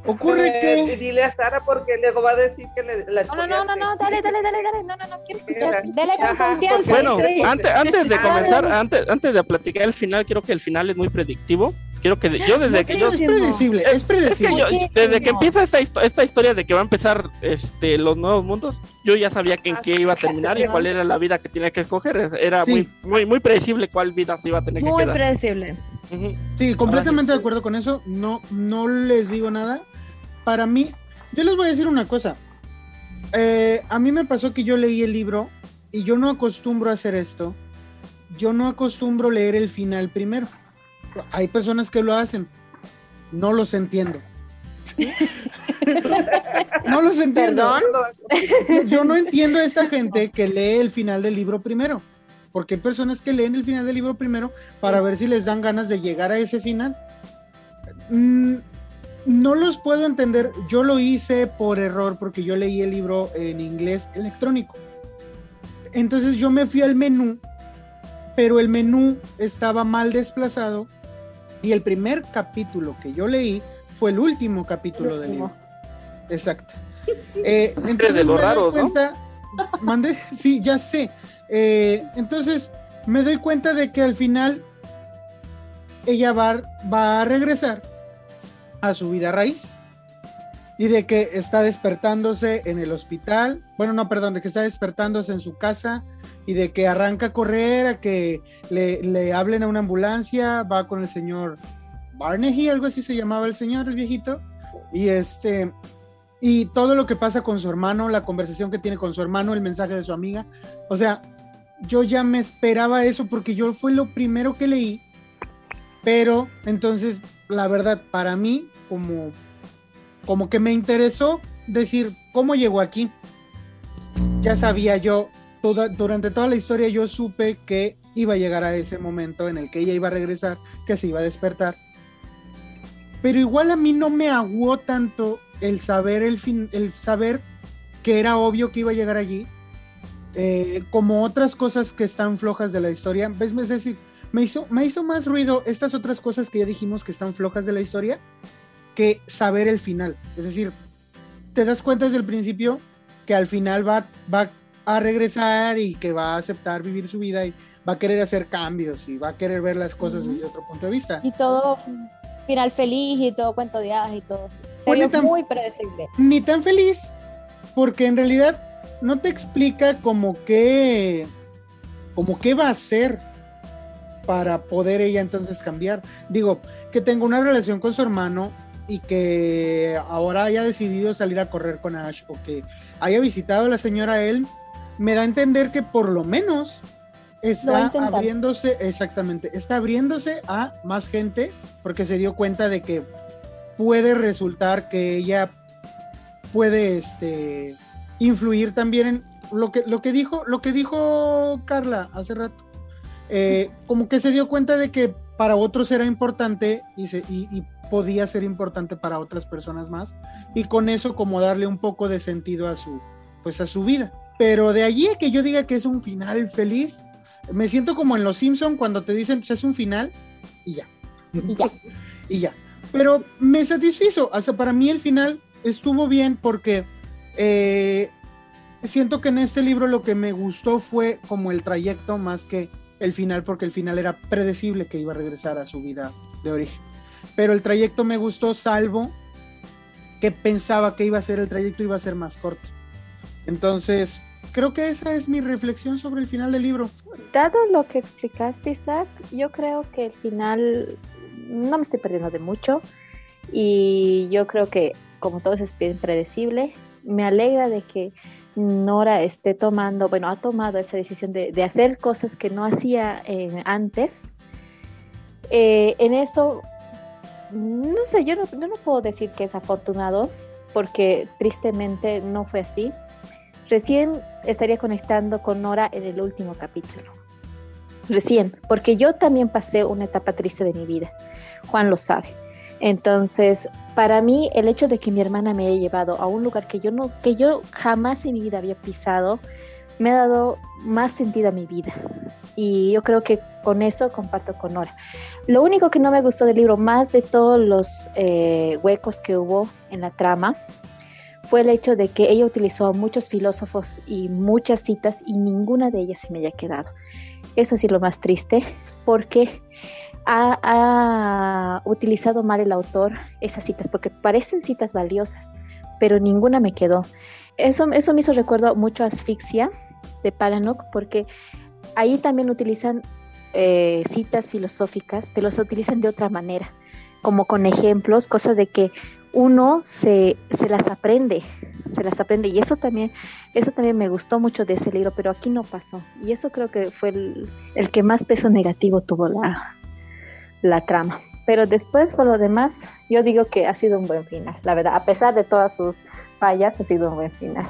Ocurre eh, que. Dile a Sara porque luego va a decir que le, la No, no, no, no, no, dale, dale, dale, dale. No, no, no, quiero escuchar. Dale con confianza. Bueno, antes, antes de comenzar, antes, antes de platicar el final, quiero que el final es muy predictivo. Quiero que yo desde que yo es predecible, es, predecible. Es que yo, desde que empieza esta, esta historia de que va a empezar este los nuevos mundos, yo ya sabía que en qué iba a terminar y cuál era la vida que tenía que escoger. Era muy, muy, muy predecible cuál vida se iba a tener que quedar. Muy predecible. Sí, completamente de acuerdo con eso. No, no les digo nada para mí, yo les voy a decir una cosa. Eh, a mí me pasó que yo leí el libro y yo no acostumbro a hacer esto. Yo no acostumbro leer el final primero. Hay personas que lo hacen. No los entiendo. no los entiendo. Yo no entiendo a esta gente que lee el final del libro primero. Porque hay personas que leen el final del libro primero para ver si les dan ganas de llegar a ese final. Mm, no los puedo entender. Yo lo hice por error porque yo leí el libro en inglés electrónico. Entonces yo me fui al menú, pero el menú estaba mal desplazado y el primer capítulo que yo leí fue el último capítulo del libro. Exacto. Eh, entonces me doy cuenta, mandé, sí, ya sé. Eh, entonces me doy cuenta de que al final ella va, va a regresar a su vida raíz y de que está despertándose en el hospital, bueno, no, perdón, de que está despertándose en su casa y de que arranca a correr, a que le, hablen a una ambulancia, va con el señor Barney, algo así se llamaba el señor, el viejito, y este, y todo lo que pasa con su hermano, la conversación que tiene con su hermano, el mensaje de su amiga, o sea, yo ya me esperaba eso porque yo fue lo primero que leí, pero entonces, la verdad, para mí como, como que me interesó decir cómo llegó aquí. Ya sabía yo, toda, durante toda la historia yo supe que iba a llegar a ese momento en el que ella iba a regresar, que se iba a despertar. Pero igual a mí no me aguó tanto el saber el fin, el saber que era obvio que iba a llegar allí, eh, como otras cosas que están flojas de la historia. ¿Ves? Es decir, me hizo, me hizo más ruido estas otras cosas que ya dijimos que están flojas de la historia que saber el final. Es decir, te das cuenta desde el principio que al final va, va a regresar y que va a aceptar vivir su vida y va a querer hacer cambios y va a querer ver las cosas desde otro punto de vista. Y todo final feliz y todo cuento de hadas y todo. muy predecible. Ni tan feliz, porque en realidad no te explica como que como qué va a hacer para poder ella entonces cambiar. Digo, que tenga una relación con su hermano y que ahora haya decidido salir a correr con Ash o que haya visitado a la señora él, me da a entender que por lo menos está abriéndose, exactamente, está abriéndose a más gente porque se dio cuenta de que puede resultar que ella puede este, influir también en lo que, lo que dijo, lo que dijo Carla hace rato. Eh, como que se dio cuenta de que para otros era importante y, se, y podía ser importante para otras personas más y con eso como darle un poco de sentido a su pues a su vida. Pero de allí a que yo diga que es un final feliz, me siento como en Los Simpson cuando te dicen pues es un final y ya. Y ya. y ya. Pero me satisfizo, o sea, para mí el final estuvo bien porque eh, siento que en este libro lo que me gustó fue como el trayecto más que el final, porque el final era predecible que iba a regresar a su vida de origen pero el trayecto me gustó, salvo que pensaba que iba a ser el trayecto iba a ser más corto. Entonces, creo que esa es mi reflexión sobre el final del libro. Dado lo que explicaste, Isaac, yo creo que el final no me estoy perdiendo de mucho y yo creo que como todo es bien predecible, me alegra de que Nora esté tomando, bueno, ha tomado esa decisión de, hacer cosas que no hacía eh, antes. Eh, en eso, no sé, yo no, no puedo decir que es afortunado, porque tristemente no fue así. Recién estaría conectando con Nora en el último capítulo. Recién, porque yo también pasé una etapa triste de mi vida. Juan lo sabe. Entonces, para mí, el hecho de que mi hermana me haya llevado a un lugar que yo no, que yo jamás en mi vida había pisado, me ha dado más sentido a mi vida. Y yo creo que con eso comparto con Nora. Lo único que no me gustó del libro, más de todos los eh, huecos que hubo en la trama, fue el hecho de que ella utilizó a muchos filósofos y muchas citas y ninguna de ellas se me haya quedado. Eso sí lo más triste, porque ha, utilizado mal el autor esas citas, porque parecen citas valiosas, pero ninguna me quedó. Eso, eso me hizo recuerdo mucho Asfixia de Palanok, porque ahí también utilizan eh, citas filosóficas, pero se utilizan de otra manera, como con ejemplos, cosas de que uno se, se, las aprende, se las aprende. Y eso también, eso también me gustó mucho de ese libro, pero aquí no pasó. Y eso creo que fue el, el que más peso negativo tuvo la, la trama. Pero después, por lo demás, yo digo que ha sido un buen final, la verdad. A pesar de todas sus fallas, ha sido un buen final.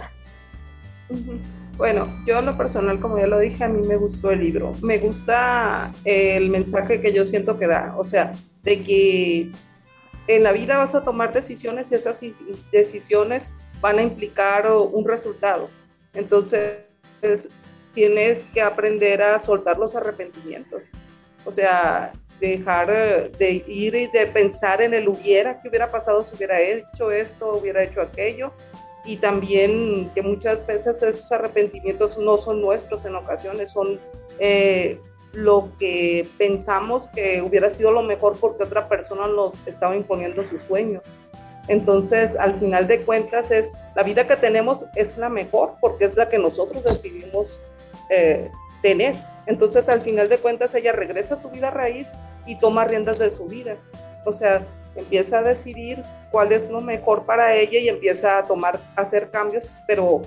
Bueno, yo en lo personal, como ya lo dije, a mí me gustó el libro. Me gusta el mensaje que yo siento que da, o sea, de que en la vida vas a tomar decisiones y esas decisiones van a implicar un resultado. Entonces, tienes que aprender a soltar los arrepentimientos. O sea, dejar eh, de ir y de pensar en el hubiera, que hubiera pasado si hubiera hecho esto, hubiera hecho aquello, y también que muchas veces esos arrepentimientos no son nuestros en ocasiones, son eh, lo que pensamos que hubiera sido lo mejor porque otra persona nos estaba imponiendo sus sueños. Entonces, al final de cuentas, es la vida que tenemos es la mejor porque es la que nosotros decidimos eh, tener. Entonces, al final de cuentas, ella regresa a su vida raíz y toma riendas de su vida. O sea, empieza a decidir cuál es lo mejor para ella y empieza a tomar, hacer cambios, pero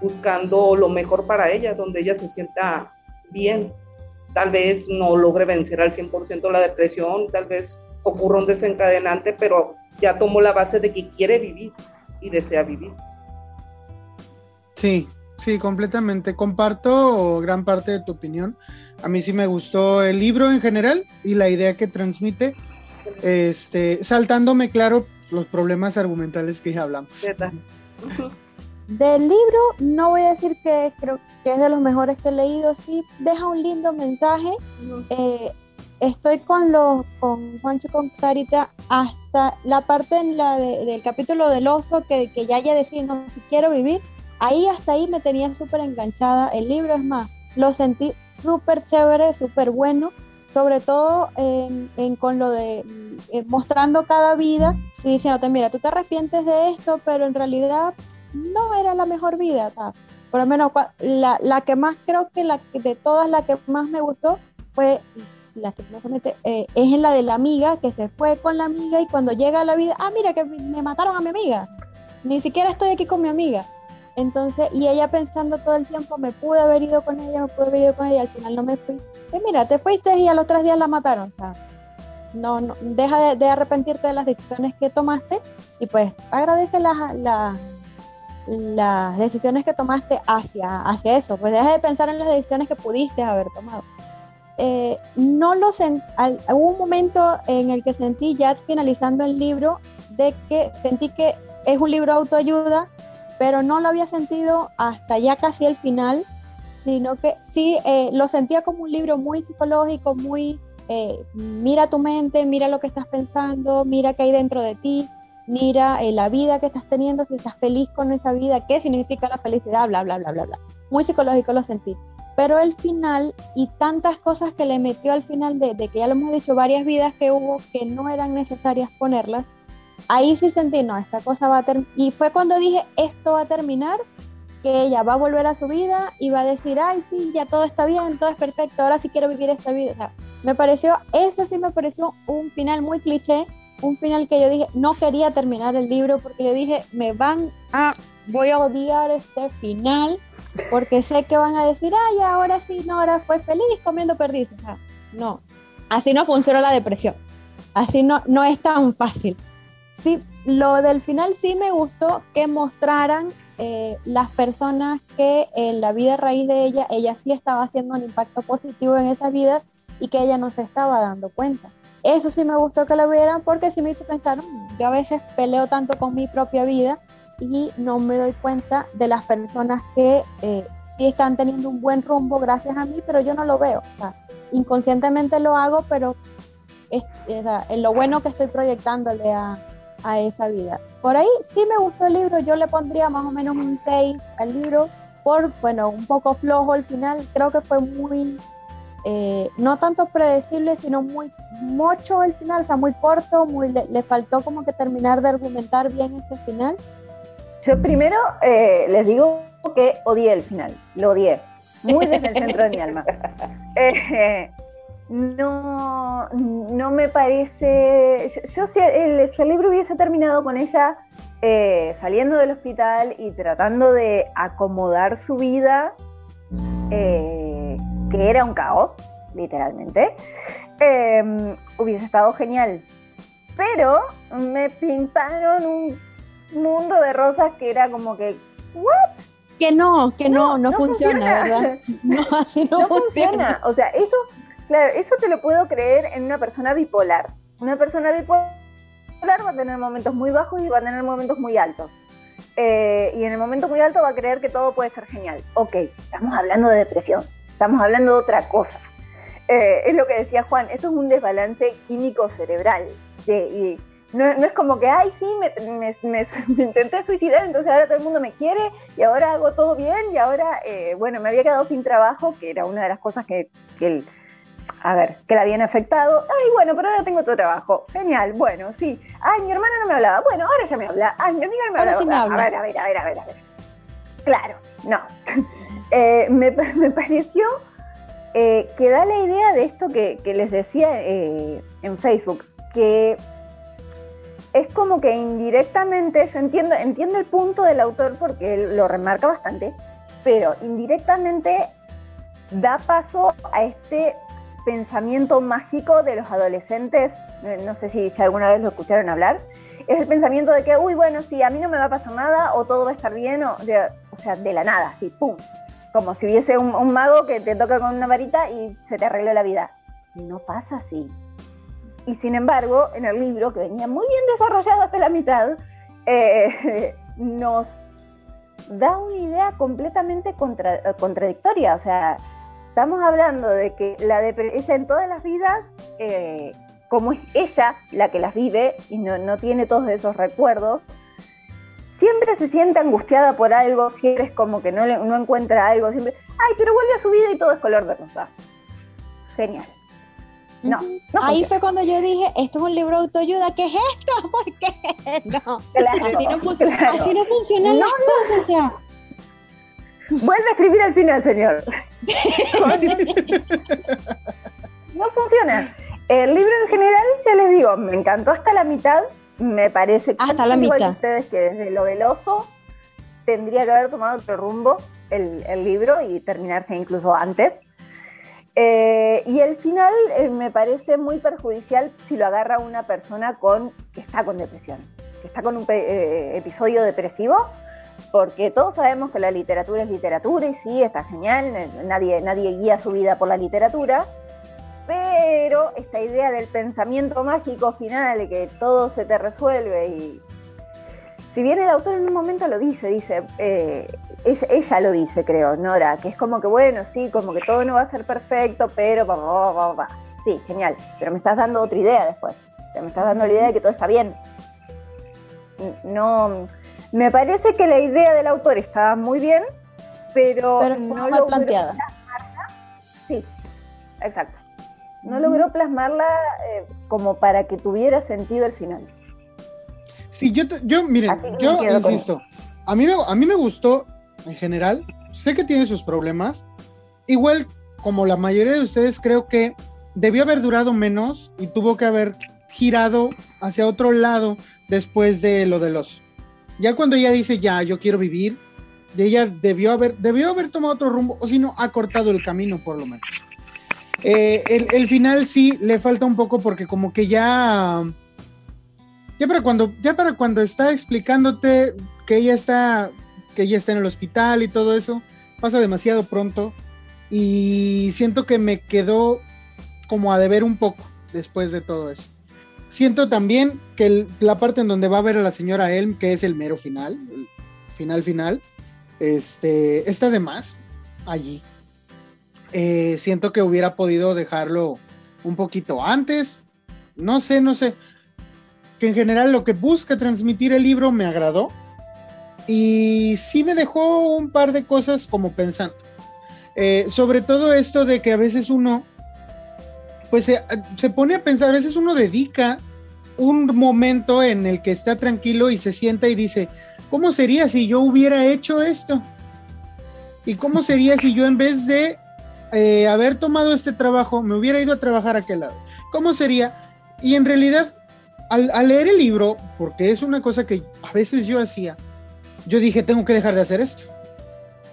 buscando lo mejor para ella, donde ella se sienta bien. Tal vez no logre vencer al 100% la depresión, tal vez ocurra un desencadenante, pero ya tomó la base de que quiere vivir y desea vivir. Sí, Sí, completamente. Comparto gran parte de tu opinión. A mí sí me gustó el libro en general y la idea que transmite, este, saltándome claro los problemas argumentales que ya hablamos. Del libro no voy a decir que creo que es de los mejores que he leído, sí deja un lindo mensaje. Eh, estoy con los con Juancho con Sarita hasta la parte en la del capítulo del oso que, que ya haya decir no si quiero vivir ahí hasta ahí me tenía súper enganchada. El libro es más, lo sentí súper chévere, súper bueno, sobre todo en, con lo de eh, mostrando cada vida y diciéndote, mira, tú te arrepientes de esto, pero en realidad no era la mejor vida. O sea, por lo menos la, la que más creo que la de todas la que más me gustó fue la que eh, es en la de la amiga que se fue con la amiga y cuando llega a la vida, ah, mira que me mataron a mi amiga. Ni siquiera estoy aquí con mi amiga. Entonces, y ella pensando todo el tiempo, me pude haber ido con ella, me pude haber ido con ella, al final no me fui. Y mira, te fuiste y a los tres días la mataron, o sea, no, no deja de, arrepentirte de las decisiones que tomaste y pues agradece las, las, decisiones que tomaste hacia, hacia eso, pues deja de pensar en las decisiones que pudiste haber tomado. Eh, no lo hubo un momento en el que sentí ya finalizando el libro de que sentí que es un libro de autoayuda pero no lo había sentido hasta ya casi el final, sino que sí eh, lo sentía como un libro muy psicológico, muy eh, mira tu mente, mira lo que estás pensando, mira qué hay dentro de ti, mira eh, la vida que estás teniendo, si estás feliz con esa vida, qué significa la felicidad, bla, bla, bla, bla, bla. Muy psicológico lo sentí. Pero el final y tantas cosas que le metió al final de, de que ya lo hemos dicho, varias vidas que hubo que no eran necesarias ponerlas, ahí sí sentí, no, esta cosa va a terminar. Y fue cuando dije, esto va a terminar, que ella va a volver a su vida y va a decir, ay, sí, ya todo está bien, todo es perfecto, ahora sí quiero vivir esta vida. O sea, me pareció, eso sí me pareció un final muy cliché, un final que yo dije, no quería terminar el libro porque yo dije, me van a, voy a odiar este final porque sé que van a decir, ay, ahora sí, no, ahora fue feliz comiendo perdices. O sea, no, así no funciona la depresión, así no, no es tan fácil. Sí, lo del final sí me gustó que mostraran eh, las personas que en la vida raíz de ella, ella sí estaba haciendo un impacto positivo en esas vidas y que ella no se estaba dando cuenta. Eso sí me gustó que lo vieran porque sí me hizo pensar, mm, yo a veces peleo tanto con mi propia vida y no me doy cuenta de las personas que eh, sí están teniendo un buen rumbo gracias a mí, pero yo no lo veo. inconscientemente lo hago, pero es, lo bueno que estoy proyectándole a, a esa vida. Por ahí sí me gustó el libro, yo le pondría más o menos un 6 al libro, por, bueno, un poco flojo al final, creo que fue muy, eh, no tanto predecible, sino muy mucho el final, o sea, muy corto, muy, le, faltó como que terminar de argumentar bien ese final. Yo primero eh, les digo que odié el final, lo odié, muy desde el centro de mi alma. Eh, no, no me parece. Yo, si, el, libro hubiese terminado con ella eh, saliendo del hospital y tratando de acomodar su vida, eh, que era un caos, literalmente, em, hubiese estado genial. Pero me pintaron un mundo de rosas que era como que, ¿what? Que no, que no, no, funciona, ¿verdad? No, así no, funciona. O sea, eso Claro, eso te lo puedo creer en una persona bipolar. Una persona bipolar va a tener momentos muy bajos y va a tener momentos muy altos. Eh, y en el momento muy alto va a creer que todo puede ser genial. Ok, estamos hablando de depresión, estamos hablando de otra cosa. Eh, es lo que decía Juan, esto es un desbalance químico cerebral. y no, es como que, ay, sí, me, intenté suicidar, entonces ahora todo el mundo me quiere y ahora hago todo bien y ahora, eh, bueno, me había quedado sin trabajo, que era una de las cosas que, que el, a ver, que la habían afectado. Ay, bueno, pero ahora tengo otro trabajo. Genial, bueno, sí. Ay, mi hermana no me hablaba. Bueno, ahora ya me habla. Ay, mi amiga no me hablaba. A ver, a ver, a ver, a ver, a ver. Claro, no. Eh, me, pareció eh, que da la idea de esto que, les decía eh, en Facebook, que es como que indirectamente, se entiende, entiende el punto del autor porque él lo remarca bastante, pero indirectamente da paso a este pensamiento mágico de los adolescentes, eh, no sé si alguna vez lo escucharon hablar, es el pensamiento de que, uy, bueno, si a mí no me va a pasar nada o todo va a estar bien, o, o sea, de la nada, así, pum, como si hubiese un, mago que te toca con una varita y se te arregló la vida. No pasa así. Y sin embargo, en el libro, que venía muy bien desarrollado hasta la mitad, eh, nos da una idea completamente contradictoria. O sea, Estamos hablando de que la ella en todas las vidas, eh, como es ella la que las vive y no, tiene todos esos recuerdos, siempre se siente angustiada por algo, siempre es como que no, no encuentra algo, siempre, ay, pero vuelve a su vida y todo es color de rosa. Genial. No, Ahí fue cuando yo dije, esto es un libro de autoayuda, ¿qué es esto? ¿Por qué? No, así, no así no funcionan las cosas. Vuelve a escribir al final, señor. no funciona. El libro en general, ya les digo, me encantó hasta la mitad. Me parece que hasta la mitad. ustedes que desde lo veloso tendría que haber tomado otro rumbo el, libro y terminarse incluso antes. Eh, y el final eh, me parece muy perjudicial si lo agarra una persona con, que está con depresión, que está con un eh, episodio depresivo porque todos sabemos que la literatura es literatura y sí, está genial, nadie, nadie guía su vida por la literatura, pero esta idea del pensamiento mágico final, que todo se te resuelve y... Si bien el autor en un momento lo dice, dice, eh, ella, lo dice, creo, Nora, que es como que bueno, sí, como que todo no va a ser perfecto, pero va, va, va, va. Sí, genial, pero me estás dando otra idea después. me estás dando la idea de que todo está bien. No, me parece que la idea del autor estaba muy bien, pero, no logró planteada. plasmarla. Sí, exacto. No logró plasmarla eh, como para que tuviera sentido el final. Sí, yo, yo miren, yo insisto, a mí, me, a mí me gustó en general, sé que tiene sus problemas, igual como la mayoría de ustedes creo que debió haber durado menos y tuvo que haber girado hacia otro lado después de lo de los. Ya cuando ella dice, ya, yo quiero vivir, ella debió haber, debió haber tomado otro rumbo, o si no, ha cortado el camino por lo menos. Eh, el, final sí le falta un poco porque como que ya... Ya para cuando, ya para cuando está explicándote que ella está, que ella está en el hospital y todo eso, pasa demasiado pronto y siento que me quedó como a deber un poco después de todo eso. Siento también que la parte en donde va a ver a la señora Elm, que es el mero final, el final final, este, está de más allí. Eh, siento que hubiera podido dejarlo un poquito antes. No sé, no sé. Que en general lo que busca transmitir el libro me agradó. Y sí me dejó un par de cosas como pensando. Eh, sobre todo esto de que a veces uno pues se, pone a pensar, a veces uno dedica un momento en el que está tranquilo y se sienta y dice, ¿cómo sería si yo hubiera hecho esto? ¿Y cómo sería si yo en vez de eh, haber tomado este trabajo me hubiera ido a trabajar a aquel lado? ¿Cómo sería? Y en realidad, al, al leer el libro, porque es una cosa que a veces yo hacía, yo dije, tengo que dejar de hacer esto,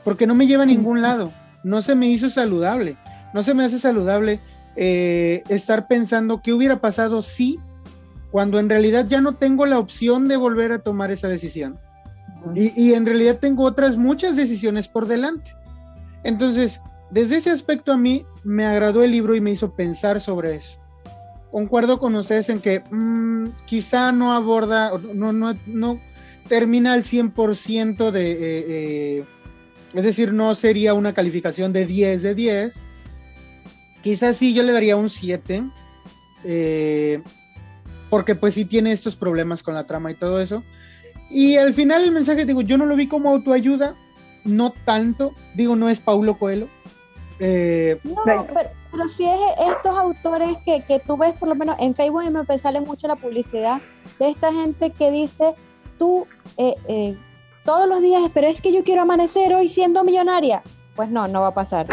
porque no me lleva a ningún lado, no se me hizo saludable, no se me hace saludable eh, estar pensando qué hubiera pasado si, cuando en realidad ya no tengo la opción de volver a tomar esa decisión. y, en realidad tengo otras muchas decisiones por delante. Entonces, desde ese aspecto a mí me agradó el libro y me hizo pensar sobre eso. Concuerdo con ustedes en que mm, quizá no aborda, no, no, no termina al 100% de... Eh, eh, es decir, no sería una calificación de 10 de 10, Quizás sí, yo le daría un 7. Eh, porque pues sí tiene estos problemas con la trama y todo eso. Y al final el mensaje, digo, yo no lo vi como autoayuda, no tanto, digo, no es Paulo Coelho. Eh, no, pero, sí es estos autores que, que, tú ves por lo menos en Facebook y me sale mucho la publicidad de esta gente que dice, tú eh, todos los días, pero es que yo quiero amanecer hoy siendo millonaria. Pues no, no va a pasar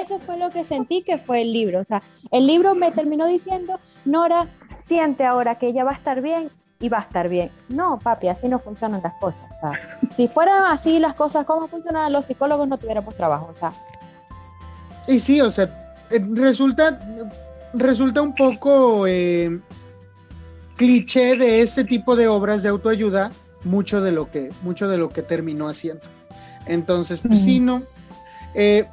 eso fue lo que sentí que fue el libro. O sea, el libro me terminó diciendo, Nora, siente ahora que ella va a estar bien y va a estar bien. No, papi, así no funcionan las cosas. O sea, si fueran así las cosas, ¿cómo funcionan los psicólogos? No tuviéramos trabajo. O sea. Y sí, o sea, eh, resulta, resulta un poco eh, cliché de este tipo de obras de autoayuda, mucho de lo que, mucho de lo que terminó haciendo. Entonces, pues sí, no. Eh,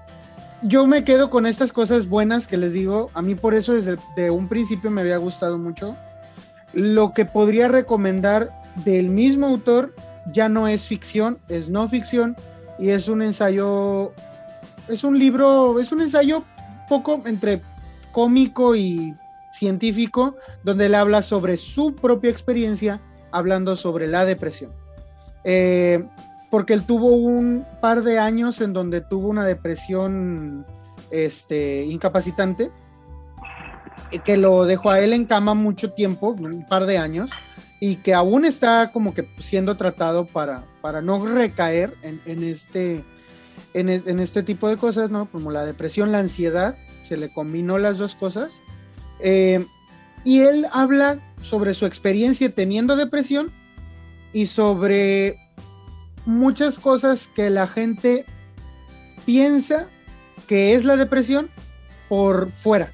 yo me quedo con estas cosas buenas que les digo. A mí por eso desde un principio me había gustado mucho. Lo que podría recomendar del mismo autor ya no es ficción, es no ficción y es un ensayo, es un libro, es un ensayo poco entre cómico y científico, donde él habla sobre su propia experiencia, hablando sobre la depresión. Eh, porque él tuvo un par de años en donde tuvo una depresión este, incapacitante, que lo dejó a él en cama mucho tiempo, un par de años, y que aún está como que siendo tratado para, para no recaer en, este, en, este tipo de cosas, ¿no? Como la depresión, la ansiedad, se le combinó las dos cosas. Eh, y él habla sobre su experiencia teniendo depresión y sobre muchas cosas que la gente piensa que es la depresión por fuera.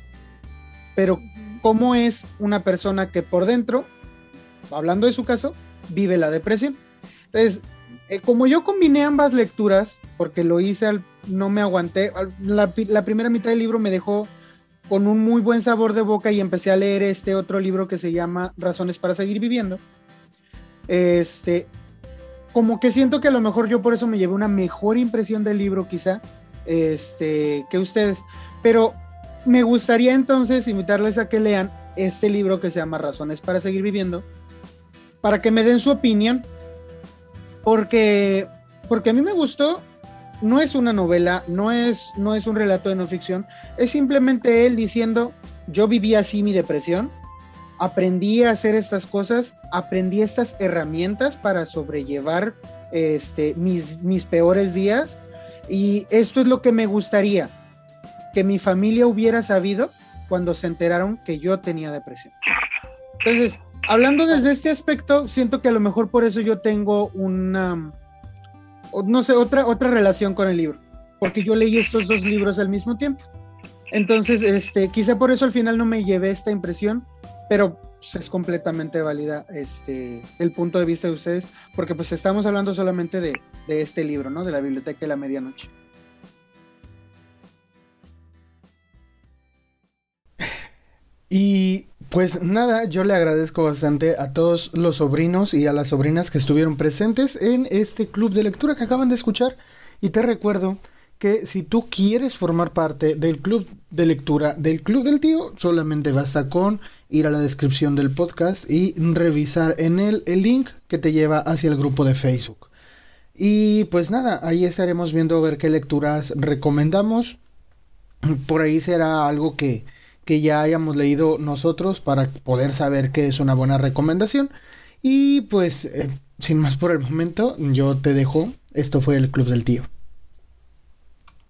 Pero cómo es una persona que por dentro, hablando de su caso, vive la depresión. Entonces, eh, como yo combiné ambas lecturas, porque lo hice, al, no me aguanté, la, la, primera mitad del libro me dejó con un muy buen sabor de boca y empecé a leer este otro libro que se llama Razones para seguir viviendo. Este, como que siento que a lo mejor yo por eso me llevé una mejor impresión del libro quizá este, que ustedes. Pero me gustaría entonces invitarles a que lean este libro que se llama Razones para seguir viviendo, para que me den su opinión, porque, porque a mí me gustó, no es una novela, no es, no es un relato de no ficción, es simplemente él diciendo, yo viví así mi depresión aprendí a hacer estas cosas, aprendí estas herramientas para sobrellevar este, mis, mis peores días y esto es lo que me gustaría, que mi familia hubiera sabido cuando se enteraron que yo tenía depresión. Entonces, hablando desde este aspecto, siento que a lo mejor por eso yo tengo una, no sé, otra, otra relación con el libro, porque yo leí estos dos libros al mismo tiempo. Entonces, este, quizá por eso al final no me llevé esta impresión, pero pues, es completamente válida este, el punto de vista de ustedes, porque pues estamos hablando solamente de, de este libro, ¿no? De la Biblioteca de la Medianoche. Y pues nada, yo le agradezco bastante a todos los sobrinos y a las sobrinas que estuvieron presentes en este club de lectura que acaban de escuchar. Y te recuerdo que si tú quieres formar parte del club de lectura del Club del Tío, solamente basta con ir a la descripción del podcast y revisar en él el link que te lleva hacia el grupo de Facebook. Y pues nada, ahí estaremos viendo ver qué lecturas recomendamos. Por ahí será algo que, que ya hayamos leído nosotros para poder saber qué es una buena recomendación. Y pues, eh, sin más por el momento, yo te dejo. Esto fue el Club del Tío.